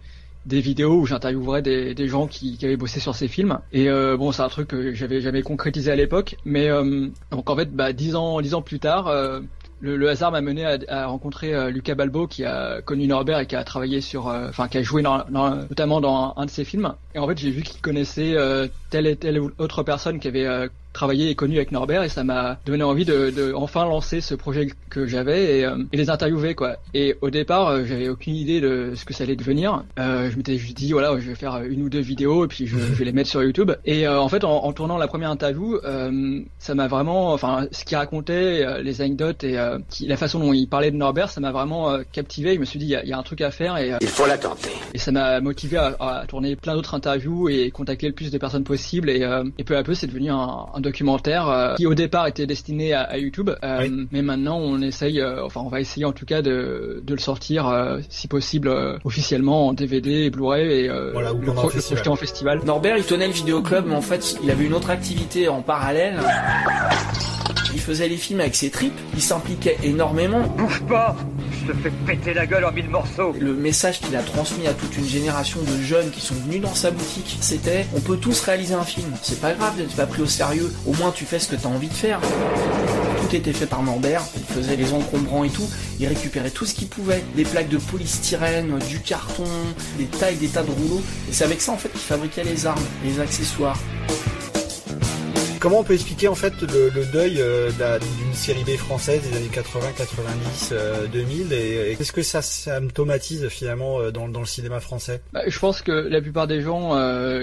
des vidéos où j'interviewerais des, des gens qui, avaient bossé sur ces films. Et euh, bon, c'est un truc que j'avais jamais concrétisé à l'époque, mais euh, donc en fait, bah, dix ans, dix ans plus tard, euh, le, hasard m'a mené à, rencontrer euh, Lucas Balbo qui a connu Norbert et qui a travaillé sur, euh, enfin qui a joué notamment dans un, un de ses films. Et en fait, j'ai vu qu'il connaissait euh, telle et telle autre personne qui avait euh, travaillé et connu avec Norbert et ça m'a donné envie de, de enfin lancer ce projet que j'avais et, euh, et les interviewer quoi. Et au départ, euh, j'avais aucune idée de ce que ça allait devenir. Euh, je m'étais juste dit voilà, je vais faire une ou deux vidéos et puis je, je vais les mettre sur YouTube. Et euh, en fait, en, en tournant la première interview, ça m'a vraiment, enfin, ce qu'il racontait, les anecdotes et qui- la façon dont il parlait de Norbert, ça m'a vraiment captivé. Je me suis dit il y a, il y a un truc à faire et Il faut la tenter. et ça m'a motivé à, à tourner plein d'autres interviews et contacter le plus de personnes possible. Et, et peu à peu, c'est devenu un, un documentaire euh, qui au départ était destiné à, à YouTube, euh, mais maintenant on essaye, euh, enfin on va essayer en tout cas de, de le sortir, euh, si possible, euh, officiellement en DVD et Blu-ray et euh, Voilà, ou le, pro- festival. projeter en festival. Norbert, il tenait le vidéoclub, mais en fait, il avait une autre activité en parallèle. Il faisait les films avec ses tripes, il s'impliquait énormément. Bouge pas Je te fais péter la gueule en mille morceaux Le message qu'il a transmis à toute une génération de jeunes qui sont venus dans sa boutique, c'était on peut tous réaliser un film. C'est pas grave d'être pas pris au sérieux, au moins tu fais ce que t'as envie de faire. Tout était fait par Norbert, il faisait les encombrants et tout, il récupérait tout ce qu'il pouvait, des plaques de polystyrène, du carton, des tailles, des tas de rouleaux, et c'est avec ça en fait qu'il fabriquait les armes, les accessoires. Comment on peut expliquer en fait le, le deuil euh, d'un- d'une série B française des années 80, 90, euh, 2000 et, qu'est-ce que ça symptomatise finalement euh, dans, dans le cinéma français? Bah, je pense que la plupart des gens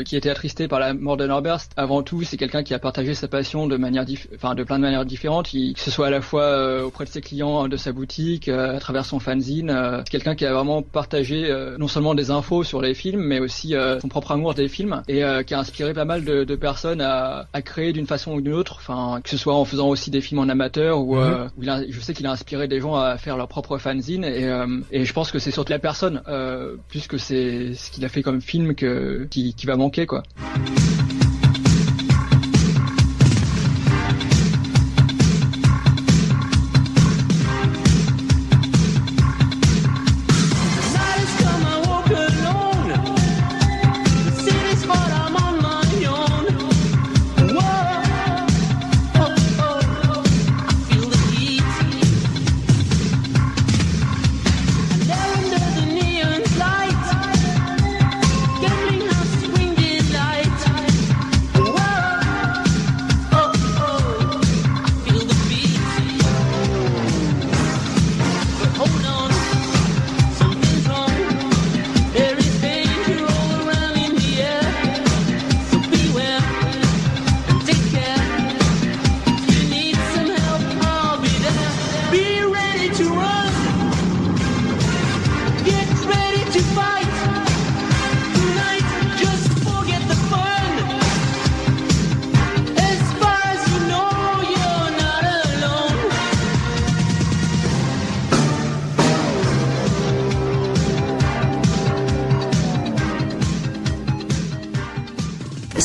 qui étaient attristés par la mort de Norbert, avant tout, c'est quelqu'un qui a partagé sa passion de manière, enfin, de plein de manières différentes, il- que ce soit à la fois auprès de ses clients de sa boutique, à travers son fanzine, quelqu'un qui a vraiment partagé non seulement des infos sur les films, mais aussi son propre amour des films et qui a inspiré pas mal de, de personnes à, à créer d'une façon ou d'une autre, enfin, que ce soit en faisant aussi des films en amateur ou, euh, où il a- je sais qu'il a inspiré des gens à faire leur propre fanzine et, euh, et je pense que c'est surtout la personne euh, plus que c'est ce qu'il a fait comme film que qui, qui va manquer quoi.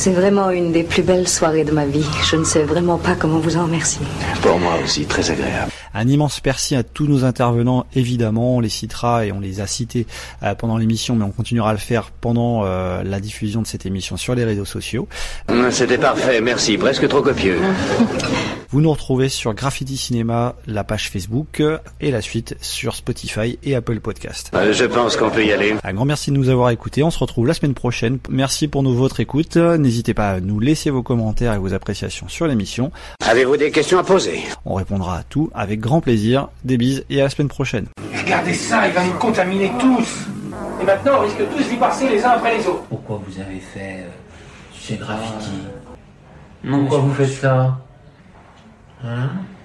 C'est vraiment une des plus belles soirées de ma vie. Je ne sais vraiment pas comment vous en remercier. Pour moi aussi, très agréable. Un immense merci à tous nos intervenants, évidemment, on les citera et on les a cités euh, pendant l'émission, mais on continuera à le faire pendant euh, la diffusion de cette émission sur les réseaux sociaux. C'était parfait, merci, presque trop copieux. Vous nous retrouvez sur Graffiti Cinéma, la page Facebook euh, et la suite sur Spotify et Apple Podcast. Euh, je pense qu'on peut y aller. Un grand merci de nous avoir écoutés. On se retrouve la semaine prochaine. Merci pour nous, votre écoute. N'hésitez pas à nous laisser vos commentaires et vos appréciations sur l'émission. Avez-vous des questions à poser? On répondra à tout avec grand plaisir. Des bises et à la semaine prochaine. Regardez ça, il va nous contaminer tous. Et maintenant, on risque tous d'y passer les uns après les autres. Pourquoi vous avez fait euh, ces graffitis? Pourquoi vous faites ça? Hein